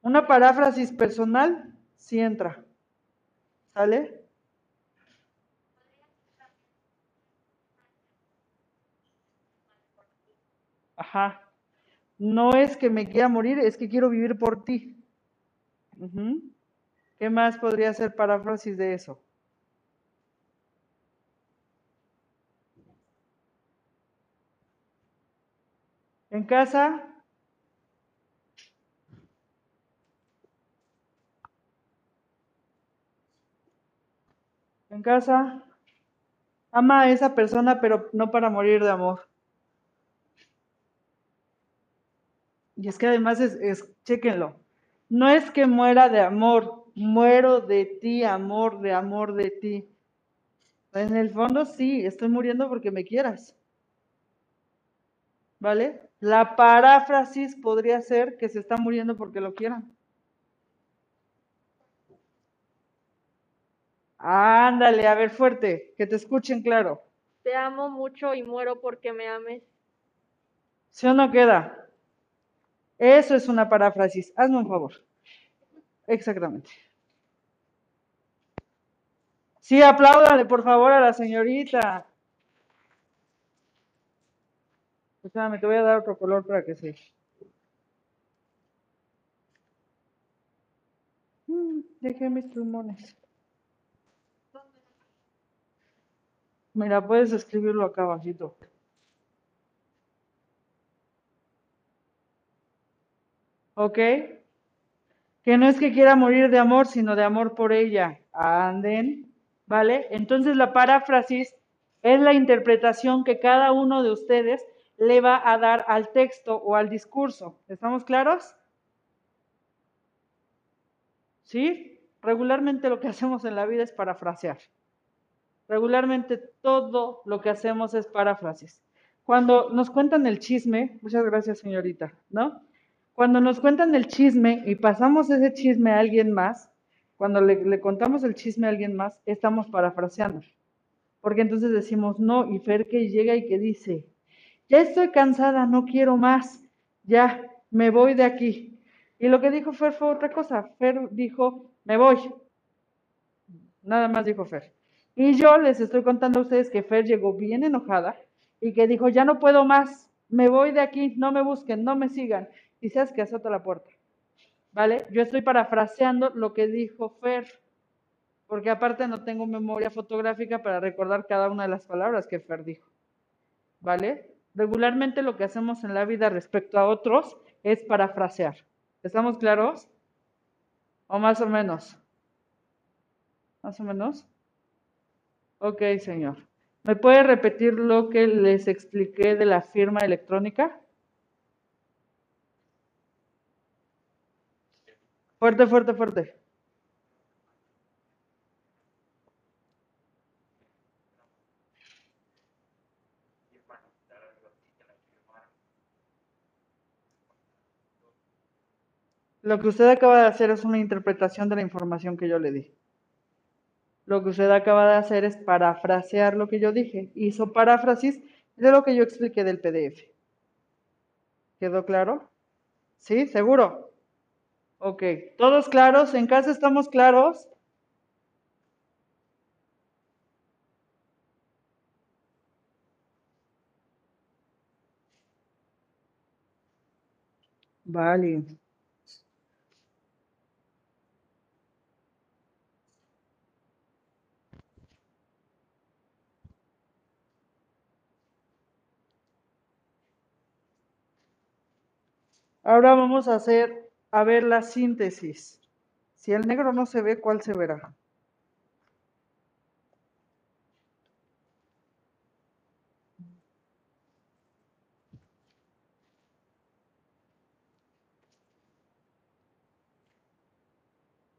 Una paráfrasis personal sí entra. ¿Sale? Ajá. No es que me quiera morir, es que quiero vivir por ti. ¿Qué más podría ser paráfrasis de eso? En casa, en casa, ama a esa persona, pero no para morir de amor. Y es que además es, es, chéquenlo, no es que muera de amor, muero de ti, amor, de amor de ti. En el fondo sí, estoy muriendo porque me quieras. ¿Vale? La paráfrasis podría ser que se está muriendo porque lo quieran. Ándale, a ver fuerte, que te escuchen claro. Te amo mucho y muero porque me ames. ¿Sí o no queda? Eso es una paráfrasis. Hazme un favor. Exactamente. Sí, apláudale por favor a la señorita. Espérame, te voy a dar otro color para que se. Mm, dejé mis plumones. Mira, puedes escribirlo acá abajito. ¿Ok? Que no es que quiera morir de amor, sino de amor por ella. Anden, ¿vale? Entonces la paráfrasis es la interpretación que cada uno de ustedes le va a dar al texto o al discurso. ¿Estamos claros? ¿Sí? Regularmente lo que hacemos en la vida es parafrasear. Regularmente todo lo que hacemos es paráfrasis. Cuando nos cuentan el chisme, muchas gracias señorita, ¿no? Cuando nos cuentan el chisme y pasamos ese chisme a alguien más, cuando le, le, contamos el chisme a alguien más, estamos parafraseando. Porque entonces decimos, no, y Fer que llega y que dice, ya estoy cansada, no quiero más, ya me voy de aquí. Y lo que dijo Fer fue otra cosa. Fer dijo, me voy. Nada más dijo Fer. Y yo les estoy contando a ustedes que Fer llegó bien enojada y que dijo, ya no puedo más, me voy de aquí, no me busquen, no me sigan y seas que azota la puerta. ¿Vale? Yo estoy parafraseando lo que dijo Fer, porque aparte no tengo memoria fotográfica para recordar cada una de las palabras que Fer dijo. ¿Vale? Regularmente lo que hacemos en la vida respecto a otros es parafrasear. ¿Estamos claros? ¿O más o menos? ¿Más o menos? Ok, señor. ¿Me puede repetir lo que les expliqué de la firma electrónica? Fuerte, fuerte, fuerte. Lo que usted acaba de hacer es una interpretación de la información que yo le di. Lo que usted acaba de hacer es parafrasear lo que yo dije. Hizo paráfrasis de lo que yo expliqué del PDF. ¿Quedó claro? ¿Sí? ¿Seguro? Ok, ¿todos claros? ¿En casa estamos claros? Vale. Ahora vamos a hacer, a ver la síntesis. Si el negro no se ve, ¿cuál se verá?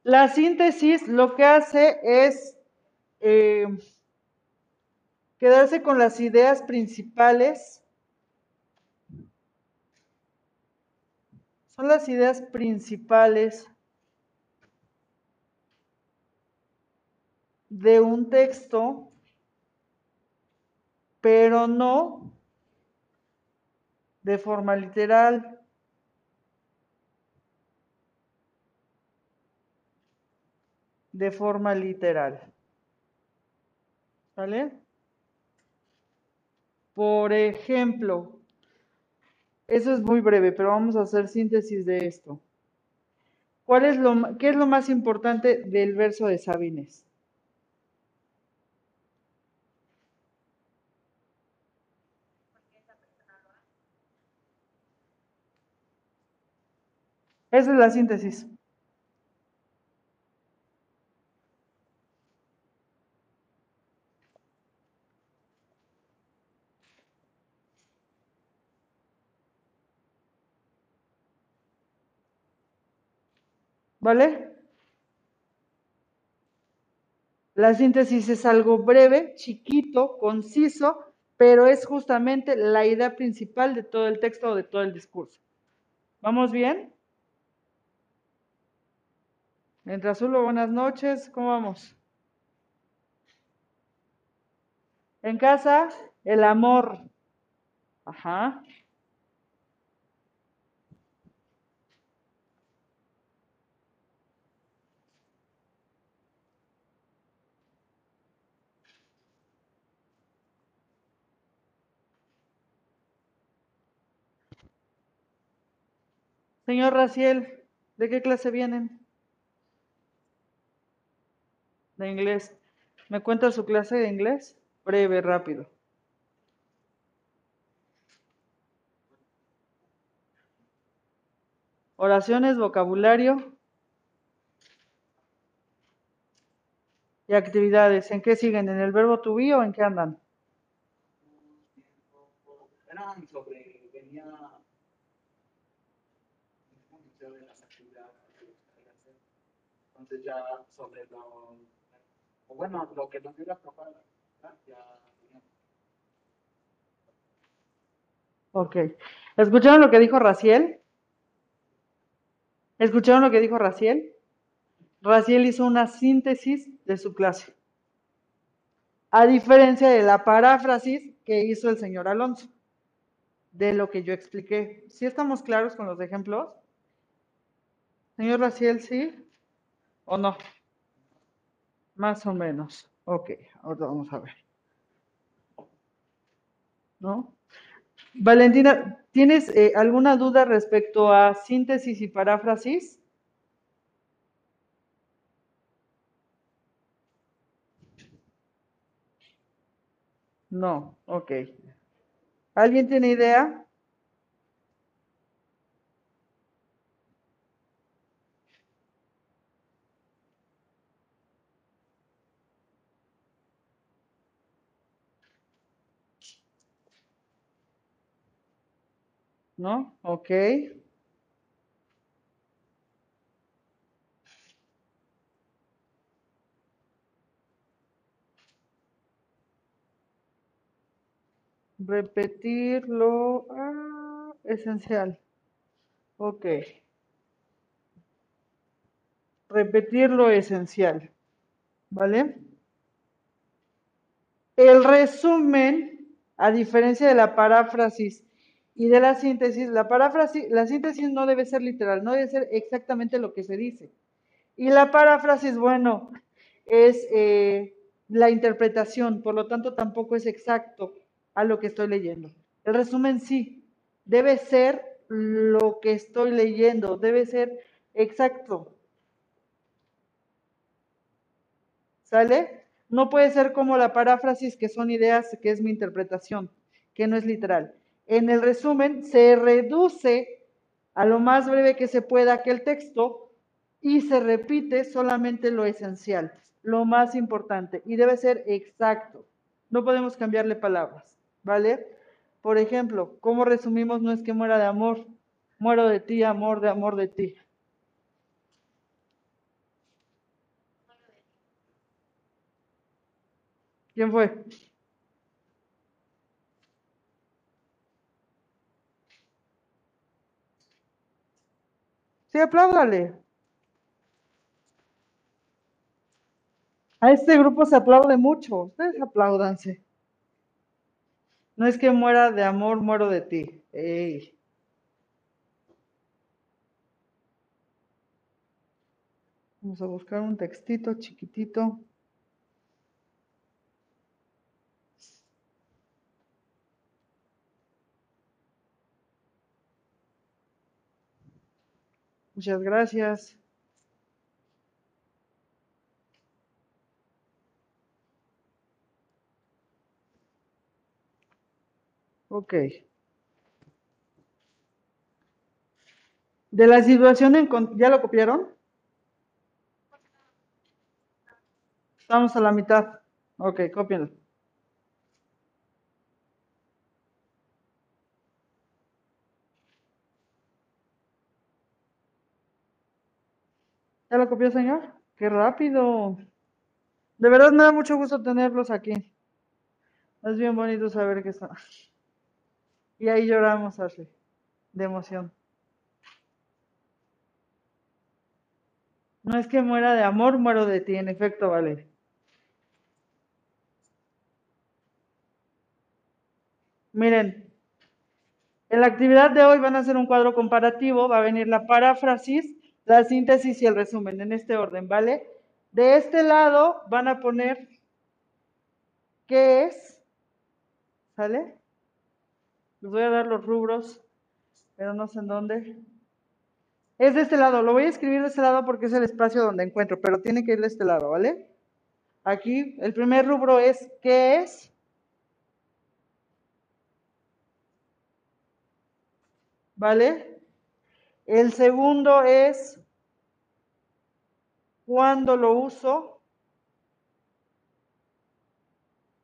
La síntesis lo que hace es eh, quedarse con las ideas principales. Son las ideas principales de un texto, pero no de forma literal. de forma literal. ¿Sale? Por ejemplo, eso es muy breve, pero vamos a hacer síntesis de esto. ¿Cuál es lo, ¿Qué es lo más importante del verso de Sabines? Esa es la síntesis. ¿Vale? La síntesis es algo breve, chiquito, conciso, pero es justamente la idea principal de todo el texto o de todo el discurso. ¿Vamos bien? Entre azul, buenas noches, ¿cómo vamos? En casa, el amor. Ajá. Señor Raciel, ¿de qué clase vienen? De inglés. ¿Me cuenta su clase de inglés? Breve, rápido. Oraciones, vocabulario y actividades. ¿En qué siguen? ¿En el verbo to be o en qué andan venía de las actividades que gustaría hacer. Entonces ya sobre lo, bueno, lo que nos dio la propuesta, ya. Ok. ¿Escucharon lo que dijo Raciel? ¿Escucharon lo que dijo Raciel? Raciel hizo una síntesis de su clase. A diferencia de la paráfrasis que hizo el señor Alonso, de lo que yo expliqué. ¿Sí estamos claros con los ejemplos? Señor Raciel, ¿sí? ¿O no? Más o menos. Ok, ahora vamos a ver. ¿No? Valentina, ¿tienes eh, alguna duda respecto a síntesis y paráfrasis? No, ok. ¿Alguien tiene idea? ¿No? Ok. Repetir lo ah, esencial. Ok. Repetir lo esencial. ¿Vale? El resumen, a diferencia de la paráfrasis y de la síntesis, la paráfrasis, la síntesis no debe ser literal, no debe ser exactamente lo que se dice. Y la paráfrasis, bueno, es eh, la interpretación, por lo tanto tampoco es exacto a lo que estoy leyendo. El resumen sí, debe ser lo que estoy leyendo, debe ser exacto. ¿Sale? No puede ser como la paráfrasis, que son ideas, que es mi interpretación, que no es literal. En el resumen se reduce a lo más breve que se pueda aquel texto y se repite solamente lo esencial, lo más importante, y debe ser exacto. No podemos cambiarle palabras, ¿vale? Por ejemplo, ¿cómo resumimos no es que muera de amor? Muero de ti, amor, de amor de ti. ¿Quién fue? Sí, apláudale. A este grupo se aplaude mucho. Ustedes apláudanse. No es que muera de amor, muero de ti. Vamos a buscar un textito chiquitito. Muchas gracias. Ok. De la situación en... ¿Ya lo copiaron? Estamos a la mitad. Ok, cópienlo. ¿Ya lo copió, señor? ¡Qué rápido! De verdad me da mucho gusto tenerlos aquí. Es bien bonito saber que están. Y ahí lloramos, Ashley, de emoción. No es que muera de amor, muero de ti, en efecto, vale. Miren, en la actividad de hoy van a hacer un cuadro comparativo, va a venir la paráfrasis, la síntesis y el resumen, en este orden, ¿vale? De este lado van a poner qué es, ¿sale? Les voy a dar los rubros, pero no sé en dónde. Es de este lado, lo voy a escribir de este lado porque es el espacio donde encuentro, pero tiene que ir de este lado, ¿vale? Aquí, el primer rubro es ¿qué es? ¿Vale? El segundo es ¿cuándo lo uso?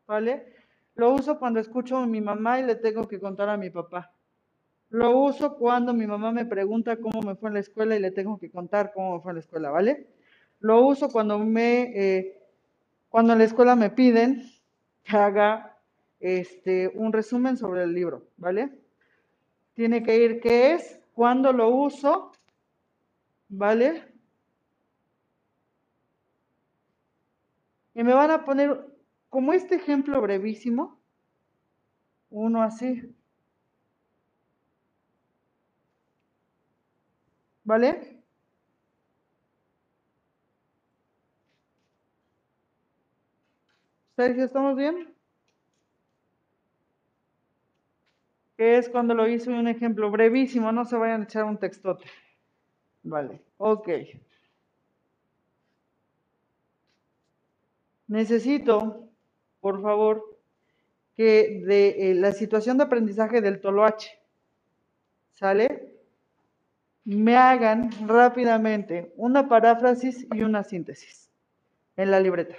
¿Vale? Lo uso cuando escucho a mi mamá y le tengo que contar a mi papá. Lo uso cuando mi mamá me pregunta cómo me fue en la escuela y le tengo que contar cómo me fue en la escuela, ¿vale? Lo uso cuando me, eh, cuando en la escuela me piden que haga este, un resumen sobre el libro, ¿vale? Tiene que ir qué es, cuándo lo uso, ¿vale? Y me van a poner como este ejemplo brevísimo, uno así. ¿Vale? Sergio, ¿estamos bien? Que es cuando lo hice un ejemplo brevísimo, no se vayan a echar un textote. Vale, ok. Necesito, por favor, que de eh, la situación de aprendizaje del toloache, ¿sale? Me hagan rápidamente una paráfrasis y una síntesis en la libreta.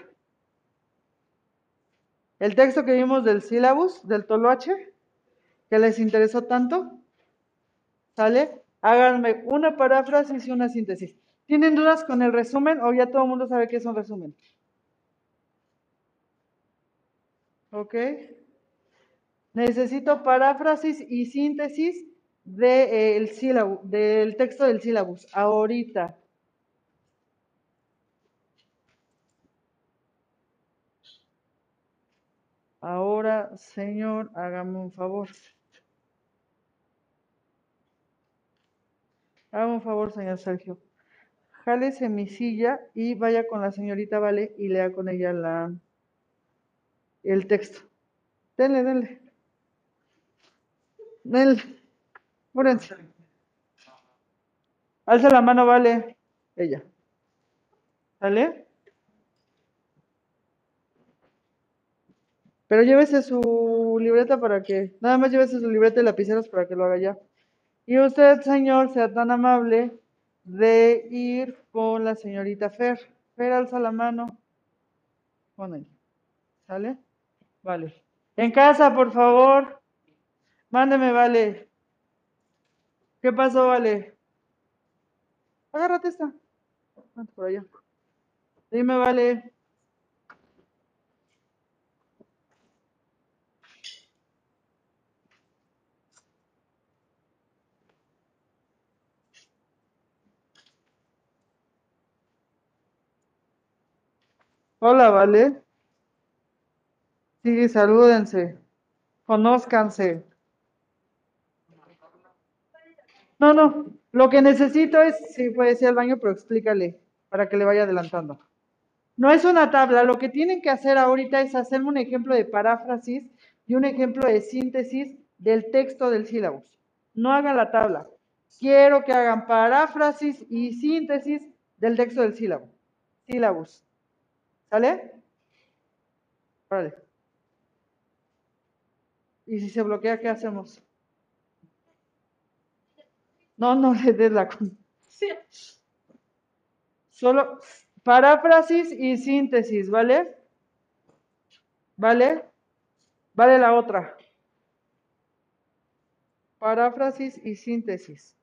El texto que vimos del sílabus, del toloache, que les interesó tanto, ¿sale? Háganme una paráfrasis y una síntesis. ¿Tienen dudas con el resumen o ya todo el mundo sabe qué es un resumen? ¿Ok? Necesito paráfrasis y síntesis de, eh, el del texto del sílabus, ahorita. Ahora, señor, hágame un favor. Hágame un favor, señor Sergio. Jálese mi silla y vaya con la señorita Vale y lea con ella la, el texto. Denle, denle. Denle. Múrense. Alza la mano, Vale. Ella. ¿Sale? Pero llévese su libreta para que, nada más llévese su libreta y lapiceros para que lo haga ya. Y usted, señor, sea tan amable de ir con la señorita Fer. Fer, alza la mano. Con ella. ¿Sale? Vale. En casa, por favor. Mándeme, vale. ¿Qué pasó, vale? Agárrate esta. Vente por allá. Dime, vale. Hola, vale. Sí, salúdense. Conózcanse. No, no. Lo que necesito es, si puede ser al baño, pero explícale para que le vaya adelantando. No es una tabla. Lo que tienen que hacer ahorita es hacerme un ejemplo de paráfrasis y un ejemplo de síntesis del texto del sílabus. No hagan la tabla. Quiero que hagan paráfrasis y síntesis del texto del sílabo. Sílabus. ¿Sale? Órale. ¿Y si se bloquea, qué hacemos? No, no le des la... con- Solo paráfrasis y síntesis, ¿vale? ¿Vale? Vale la otra. Paráfrasis y síntesis.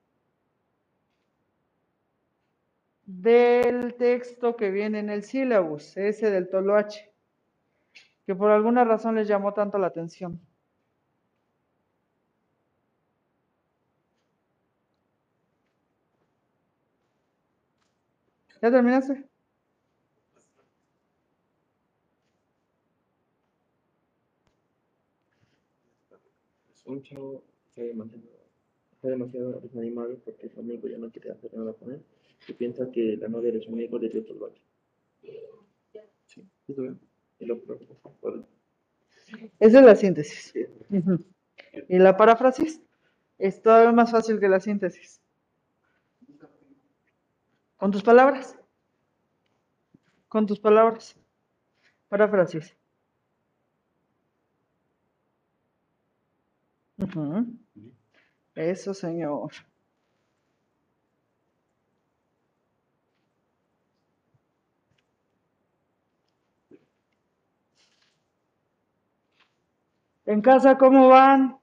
Del texto que viene en el sílabus, ese del toloache, que por alguna razón les llamó tanto la atención. ¿Ya terminaste? un chavo está demasiado, demasiado desanimado porque su amigo ya no quiere hacer nada con él y piensa que la novia de su amigo le dio otro bache. Sí, eso es. Y lo preocupa Esa es la síntesis. Ujú. Y la paráfrasis es todavía más fácil que la síntesis. Con tus palabras. Con tus palabras. Paráfrasis. Ujú. Eso, señor. En casa, ¿cómo van?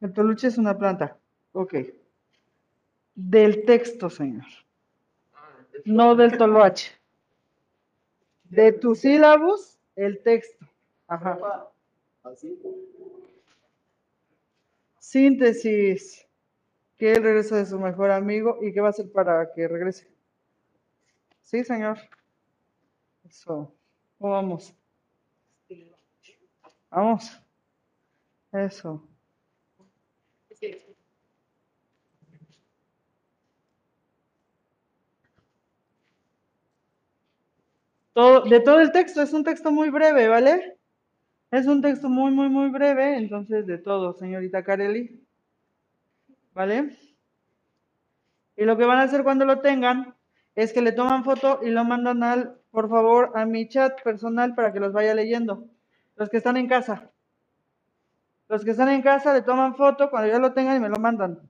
El peluche es una planta. Ok. Del texto, señor. No del toloache. De tu sílabus, el texto. Ajá. Síntesis. Que él regresa de su mejor amigo y qué va a hacer para que regrese. Sí, señor. Eso. ¿Cómo vamos? Vamos. Eso. De todo el texto, es un texto muy breve, ¿vale? Es un texto muy, muy, muy breve, entonces de todo, señorita Carelli. ¿Vale? Y lo que van a hacer cuando lo tengan es que le toman foto y lo mandan al, por favor, a mi chat personal para que los vaya leyendo. Los que están en casa. Los que están en casa le toman foto cuando ya lo tengan y me lo mandan.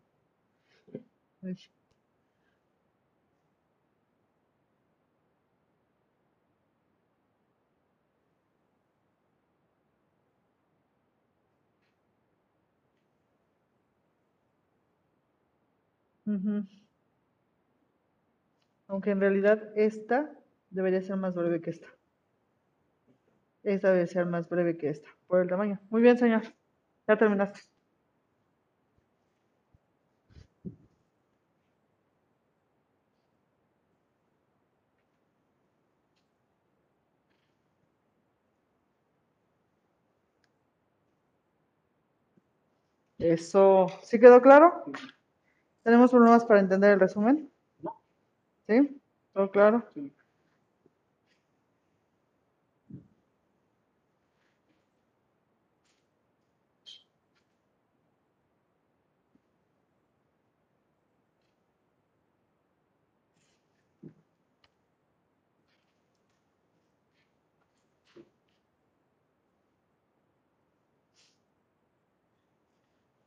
Aunque en realidad esta debería ser más breve que esta. Esta debe ser más breve que esta, por el tamaño. Muy bien, señor. Ya terminaste. Eso, ¿sí quedó claro? ¿Tenemos problemas para entender el resumen? ¿Sí? ¿Todo claro?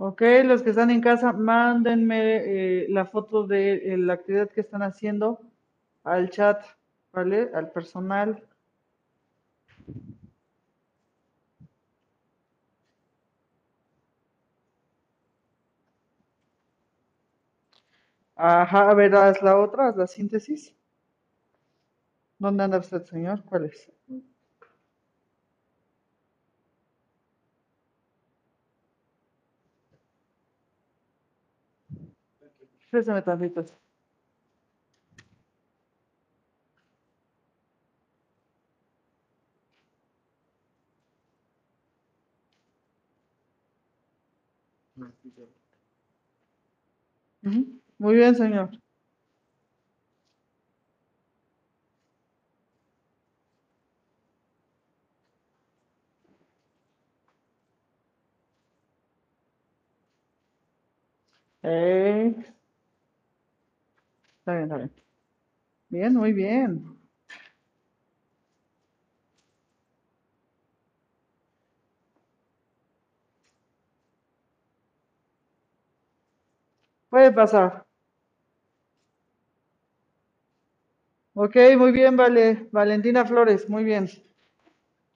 Ok, los que están en casa, mándenme eh, la foto de eh, la actividad que están haciendo al chat, ¿vale? Al personal. Ajá, a ver, haz la otra, haz la síntesis. ¿Dónde anda usted, señor? ¿Cuál es? Préstame tantito. Muy bien, señor. Eh, Está bien, está bien. Bien, muy bien. Puede pasar. Ok, muy bien, vale. Valentina Flores, muy bien.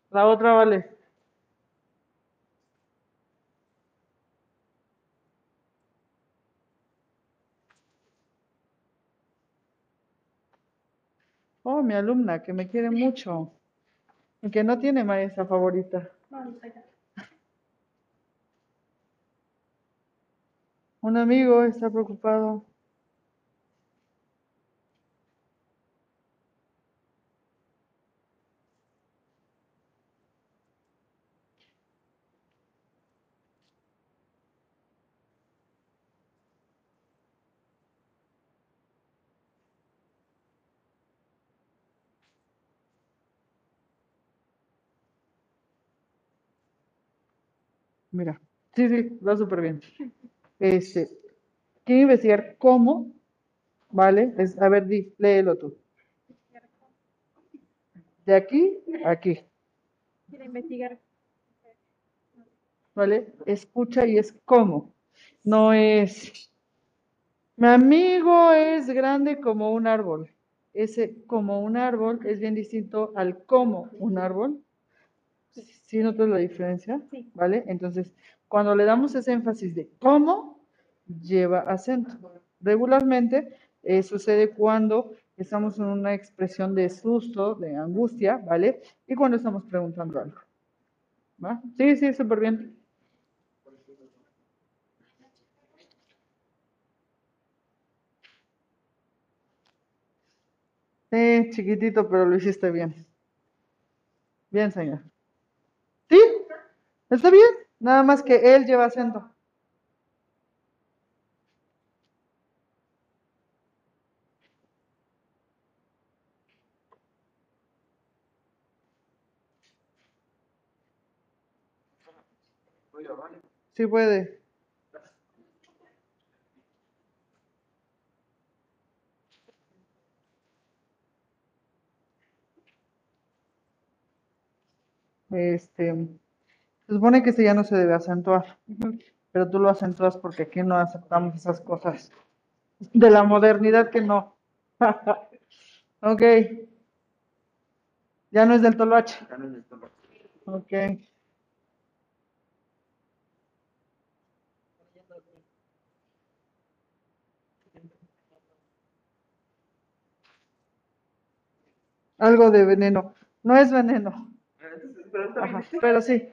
La otra, vale. Oh, mi alumna, que me quiere mucho. Y que no tiene maestra favorita. Un amigo está preocupado. Mira, sí, sí, va súper bien. Este, quiero investigar cómo, ¿vale? Es, a ver, di, léelo tú. De aquí a aquí, Quiero investigar. ¿vale? Escucha y es cómo. No es, mi amigo es grande como un árbol. Ese como un árbol es bien distinto al como un árbol. ¿Sí notas la diferencia? Sí. ¿Vale? Entonces, cuando le damos ese énfasis de cómo, lleva acento. Regularmente eh, sucede cuando estamos en una expresión de susto, de angustia, ¿vale? Y cuando estamos preguntando algo. ¿Va? Sí, sí, súper bien. Sí, chiquitito, pero lo hiciste bien. Bien, señor. ¿Está bien? Nada más que él lleva acento. Sí puede. Este, se supone que ese ya no se debe acentuar, pero tú lo acentúas porque aquí no aceptamos esas cosas de la modernidad que no. Ok. Ya no es del toloache. Ok. Algo de veneno. No es veneno. Ajá, pero sí.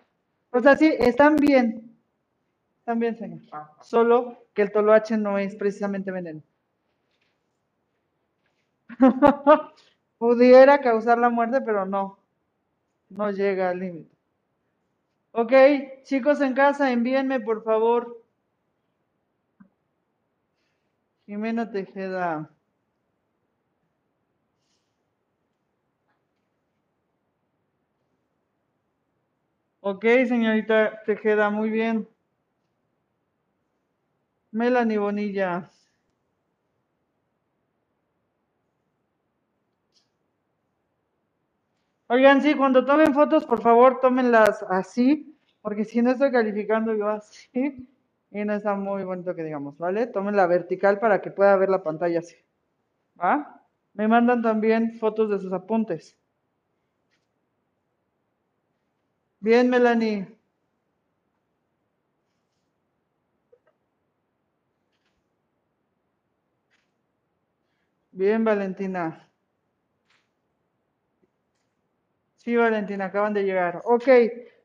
O sea, sí, están bien. Están bien, señor. Ah. Solo que el toloache no es precisamente veneno. Pudiera causar la muerte, pero no. No llega al límite. Ok, chicos en casa, envíenme por favor. Jimena Tejeda. Ok, señorita Tejeda, muy bien. Melanie Bonilla. Oigan, sí, cuando tomen fotos, por favor, tómenlas así, porque si no estoy calificando yo así, y no está muy bonito que digamos, ¿vale? Tómenla vertical para que pueda ver la pantalla así. ¿Va? Me mandan también fotos de sus apuntes. Bien, Melanie. Bien, Valentina. Sí, Valentina, acaban de llegar. Ok,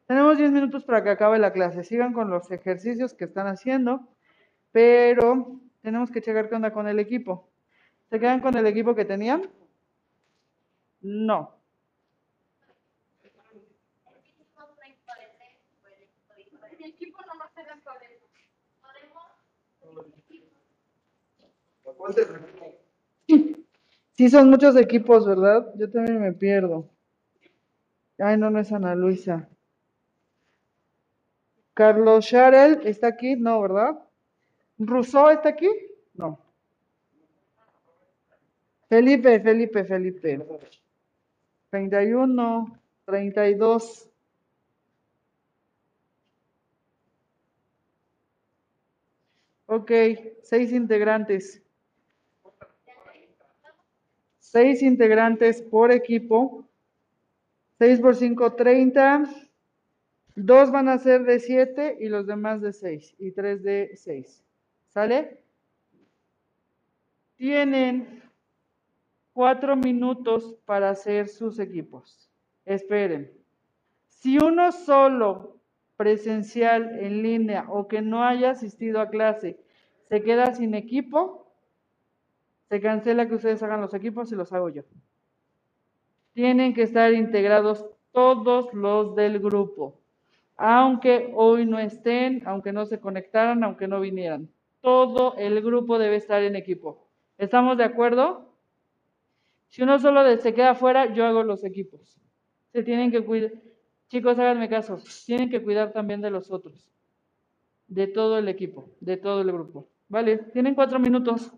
tenemos 10 minutos para que acabe la clase. Sigan con los ejercicios que están haciendo, pero tenemos que checar qué onda con el equipo. ¿Se quedan con el equipo que tenían? No. Mi equipo no va a ser el cuadro. Sí, son muchos equipos, ¿verdad? Yo también me pierdo. Ay, no, no es Ana Luisa. Carlos Sharel está aquí, no, ¿verdad? Rousseau está aquí, no. Felipe, Felipe, Felipe. 31, 32. Ok, seis integrantes. Seis integrantes por equipo. 6 por 5, 30. Dos van a ser de 7 y los demás de 6. Y 3 de 6. ¿Sale? Tienen 4 minutos para hacer sus equipos. Esperen. Si uno solo presencial en línea o que no haya asistido a clase se queda sin equipo, se cancela que ustedes hagan los equipos y los hago yo tienen que estar integrados todos los del grupo, aunque hoy no estén, aunque no se conectaran, aunque no vinieran. Todo el grupo debe estar en equipo. ¿Estamos de acuerdo? Si uno solo se queda fuera, yo hago los equipos. Se tienen que cuidar. Chicos, háganme caso. Tienen que cuidar también de los otros. De todo el equipo, de todo el grupo. Vale, tienen cuatro minutos.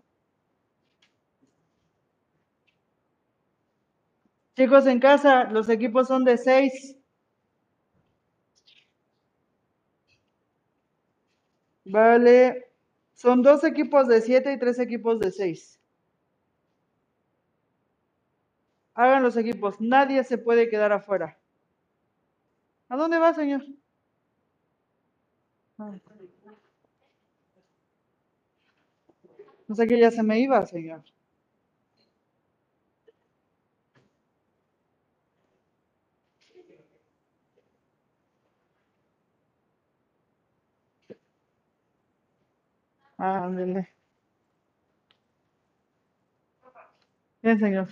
Chicos en casa, los equipos son de seis. Vale, son dos equipos de siete y tres equipos de seis. Hagan los equipos, nadie se puede quedar afuera. ¿A dónde va, señor? Ah. No sé que ya se me iba, señor. Ándele. Bien, señor.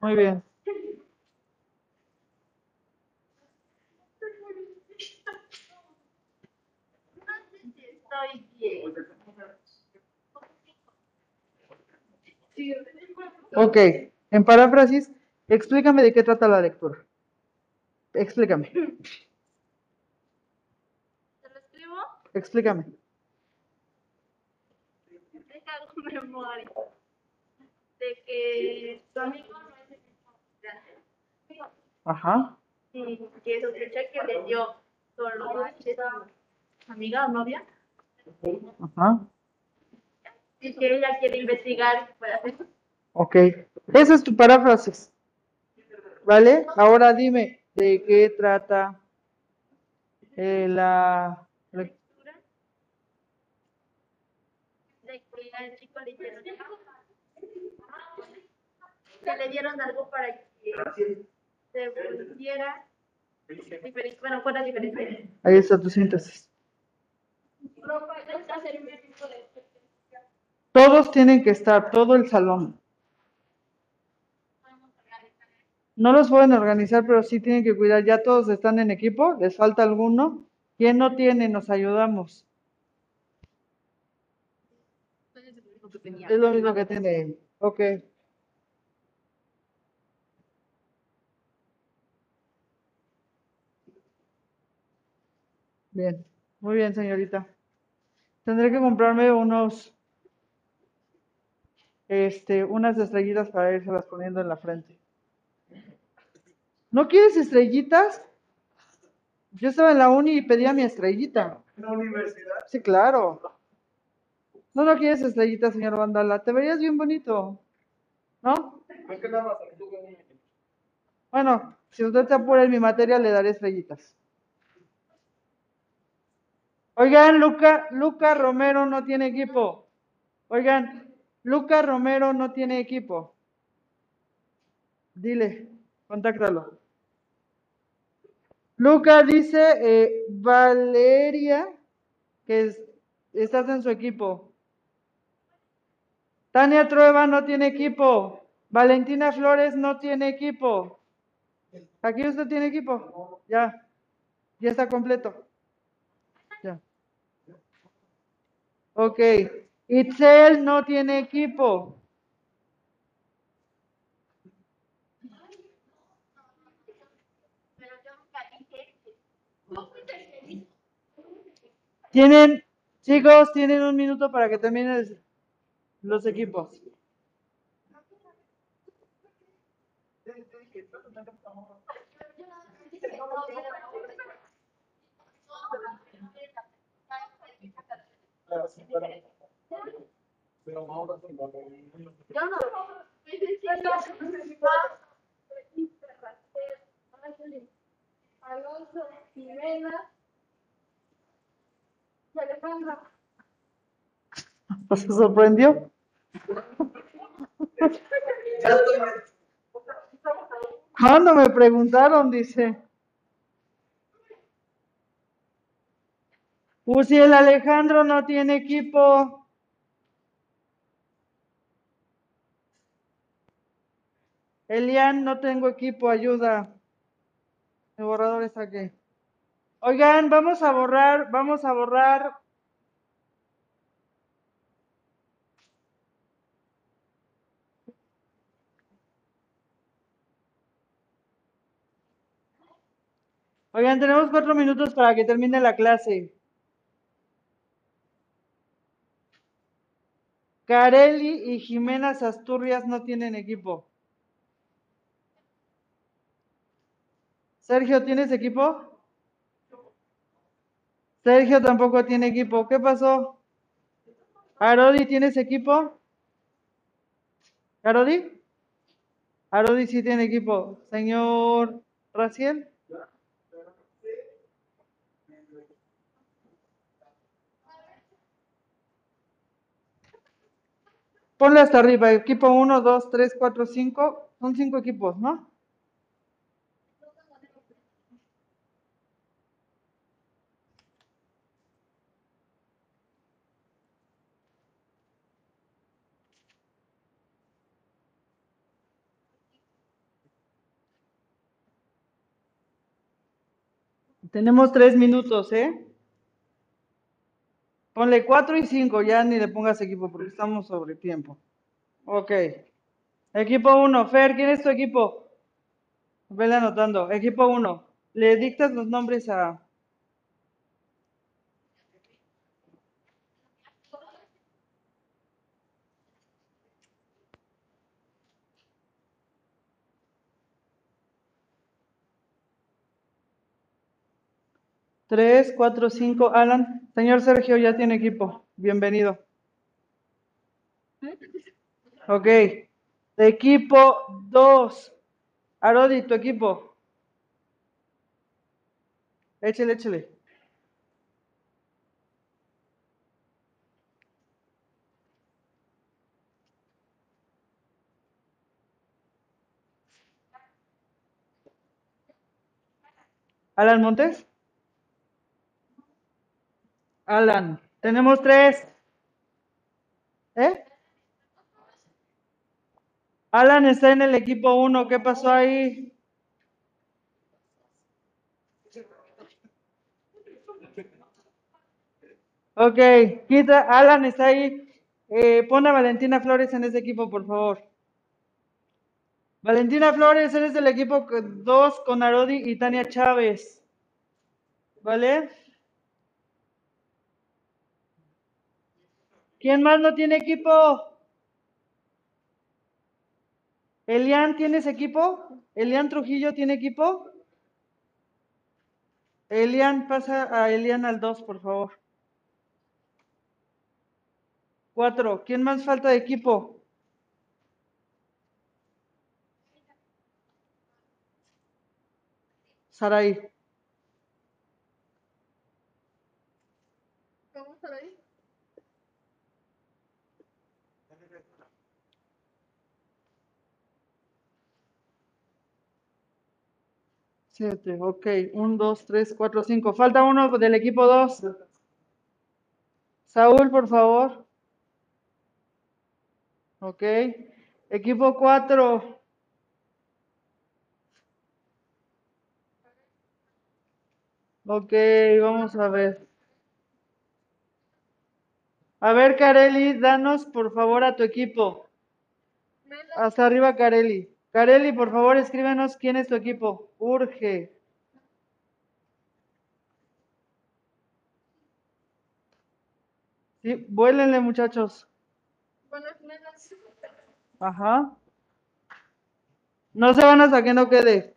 Muy bien. Ok, en paráfrasis, explícame de qué trata la lectura. Explícame, ¿Te lo escribo? explícame. Deja hago memoria. De que tu amigo no es el mismo. Ajá, Y que sospecha que le dio solo a esa amiga o novia. ajá. Y que ella quiere investigar hacer. Ok, esa es tu paráfrasis. ¿Vale? Ahora dime, ¿de qué trata eh, la... que al chico le que le dieron algo para que se pusiera diferente, bueno, fuera diferente. Ahí está tu síntesis. Todos tienen que estar, todo el salón. No los pueden organizar, pero sí tienen que cuidar. Ya todos están en equipo, les falta alguno. ¿Quién no tiene? Nos ayudamos. Tenía. Es lo mismo que tiene él. Ok. Bien, muy bien, señorita. Tendré que comprarme unos, este, unas estrellitas para irselas poniendo en la frente. ¿No quieres estrellitas? Yo estaba en la uni y pedía mi estrellita. ¿En la universidad? Sí, claro. No, no quieres estrellita, señor Vandala. Te verías bien bonito. ¿No? Es que nada más. Bueno, si usted se apura en mi materia, le daré estrellitas. Oigan, Luca, Luca Romero no tiene equipo. Oigan, Luca Romero no tiene equipo. Dile, contáctalo. Luca dice, eh, Valeria, que es- estás en su equipo. Tania Trueba no tiene equipo. Valentina Flores no tiene equipo. ¿Aquí usted tiene equipo? Ya. Ya está completo. Ya. Ok. Itzel no tiene equipo. Tienen, chicos, tienen un minuto para que terminen los equipos. Alonso, Jimena Alejandra. ¿Cuándo me preguntaron? Dice. Uh, si el Alejandro no tiene equipo. Elian, no tengo equipo, ayuda. El borrador está aquí. Oigan, vamos a borrar, vamos a borrar. Oigan, tenemos cuatro minutos para que termine la clase. Carelli y Jimena Asturias no tienen equipo. Sergio, ¿tienes equipo? Sergio tampoco tiene equipo. ¿Qué pasó? Arodi, ¿tienes equipo? ¿Arodi? Arodi sí tiene equipo. Señor Raciel. Ponle hasta arriba, equipo 1, 2, 3, 4, 5. Son cinco equipos, ¿no? Tenemos tres minutos, ¿eh? Ponle 4 y 5, ya ni le pongas equipo porque estamos sobre tiempo. Ok. Equipo 1, Fer, ¿quién es tu equipo? Vele anotando. Equipo 1, le dictas los nombres a... Tres, cuatro, cinco. Alan, señor Sergio ya tiene equipo. Bienvenido. Ok. Equipo 2. Arodi, tu equipo. Échale, échale. Alan Montes. Alan, tenemos tres. ¿Eh? Alan está en el equipo 1. ¿Qué pasó ahí? Ok, quita. Alan está ahí. Eh, pon a Valentina Flores en ese equipo, por favor. Valentina Flores, eres del equipo 2 con Arodi y Tania Chávez. ¿Vale? ¿Quién más no tiene equipo? Elian, ¿tienes equipo? Elian Trujillo tiene equipo. Elian, pasa a Elian al 2, por favor. Cuatro. ¿Quién más falta de equipo? Sarai. 7, ok. 1, 2, 3, 4, 5. Falta uno del equipo 2. Saúl, por favor. Ok. Equipo 4. Ok, vamos a ver. A ver, Careli, danos por favor a tu equipo. Hasta arriba, Careli. Kareli, por favor, escríbenos quién es tu equipo. Urge. Sí, vuélenle, muchachos. Ajá. No se van hasta que no quede.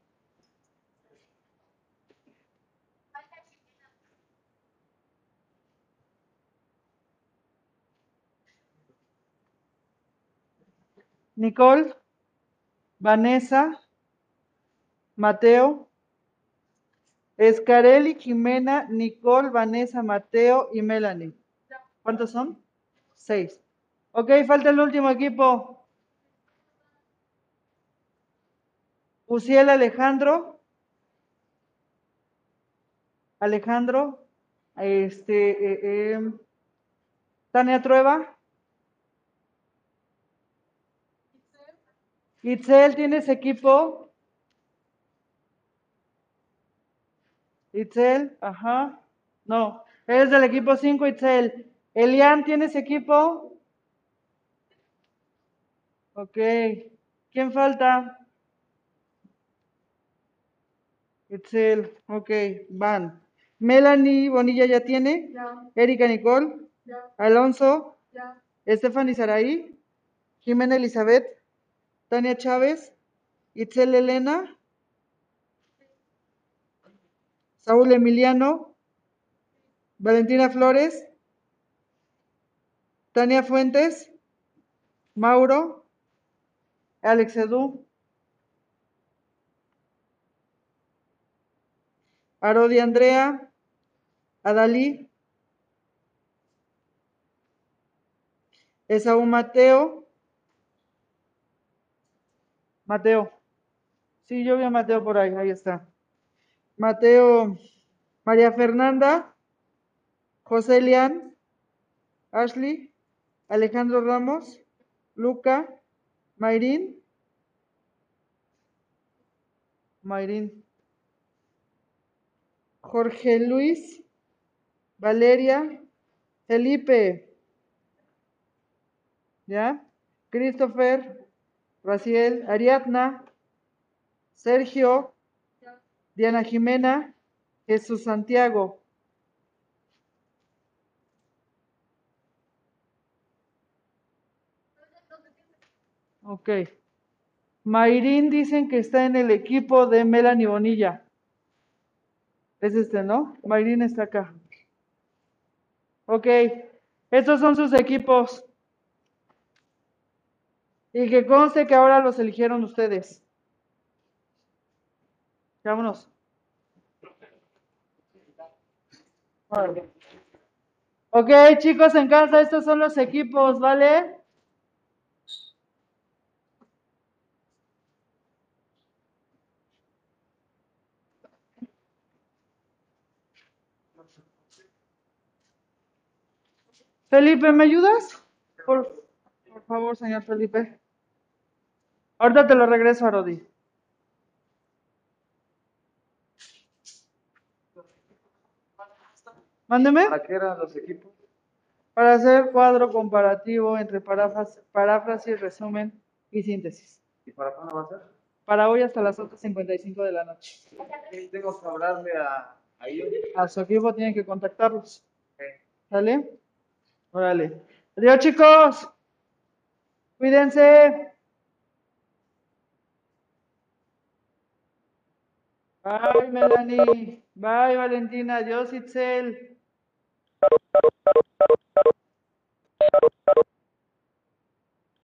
Nicole, Vanessa, Mateo, Escarelli, Jimena, Nicole, Vanessa, Mateo y Melanie. ¿Cuántos son? Seis. Ok, falta el último equipo. Uciel Alejandro. Alejandro. Este, eh, eh, Tania Trueba. Itzel, ¿tienes equipo? Itzel, ajá. No, eres del equipo 5, Itzel. Elian, ¿tienes equipo? Ok. ¿Quién falta? Itzel, ok, van. Melanie Bonilla ya tiene. Ya, Erika Nicole. ya, Alonso. ya. Estefany Saraí. Jimena Elizabeth. Tania Chávez. Itzel Elena. Saúl Emiliano. Valentina Flores. Tania Fuentes. Mauro. Alex Edu. Arodi Andrea. Adalí. Esaú Mateo. Mateo. Sí, yo vi a Mateo por ahí, ahí está. Mateo, María Fernanda, José Elian, Ashley, Alejandro Ramos, Luca, Mayrín, Mayrín, Jorge Luis, Valeria, Felipe, ¿ya? Christopher, Raciel, Ariadna, Sergio, Diana Jimena, Jesús Santiago. Ok. Mayrín dicen que está en el equipo de Melanie Bonilla. Es este, ¿no? Mayrín está acá. Ok. Estos son sus equipos. Y que conste que ahora los eligieron ustedes. Vámonos. Órale. Ok, chicos en casa, estos son los equipos, ¿vale? Felipe, ¿me ayudas? Por, por favor, señor Felipe. Ahorita te lo regreso a Rodi. Mándeme. ¿Para qué eran los equipos? para hacer cuadro comparativo entre paráfras- paráfrasis, resumen y síntesis. ¿Y para cuándo va a ser? Para hoy hasta las 8.55 de la noche. Tengo que hablarle a, a ellos. A su equipo tienen que contactarlos. ¿Sale? Órale. Adiós, chicos. Cuídense. Bye, Melanie. Bye, Valentina. Adiós, Itzel.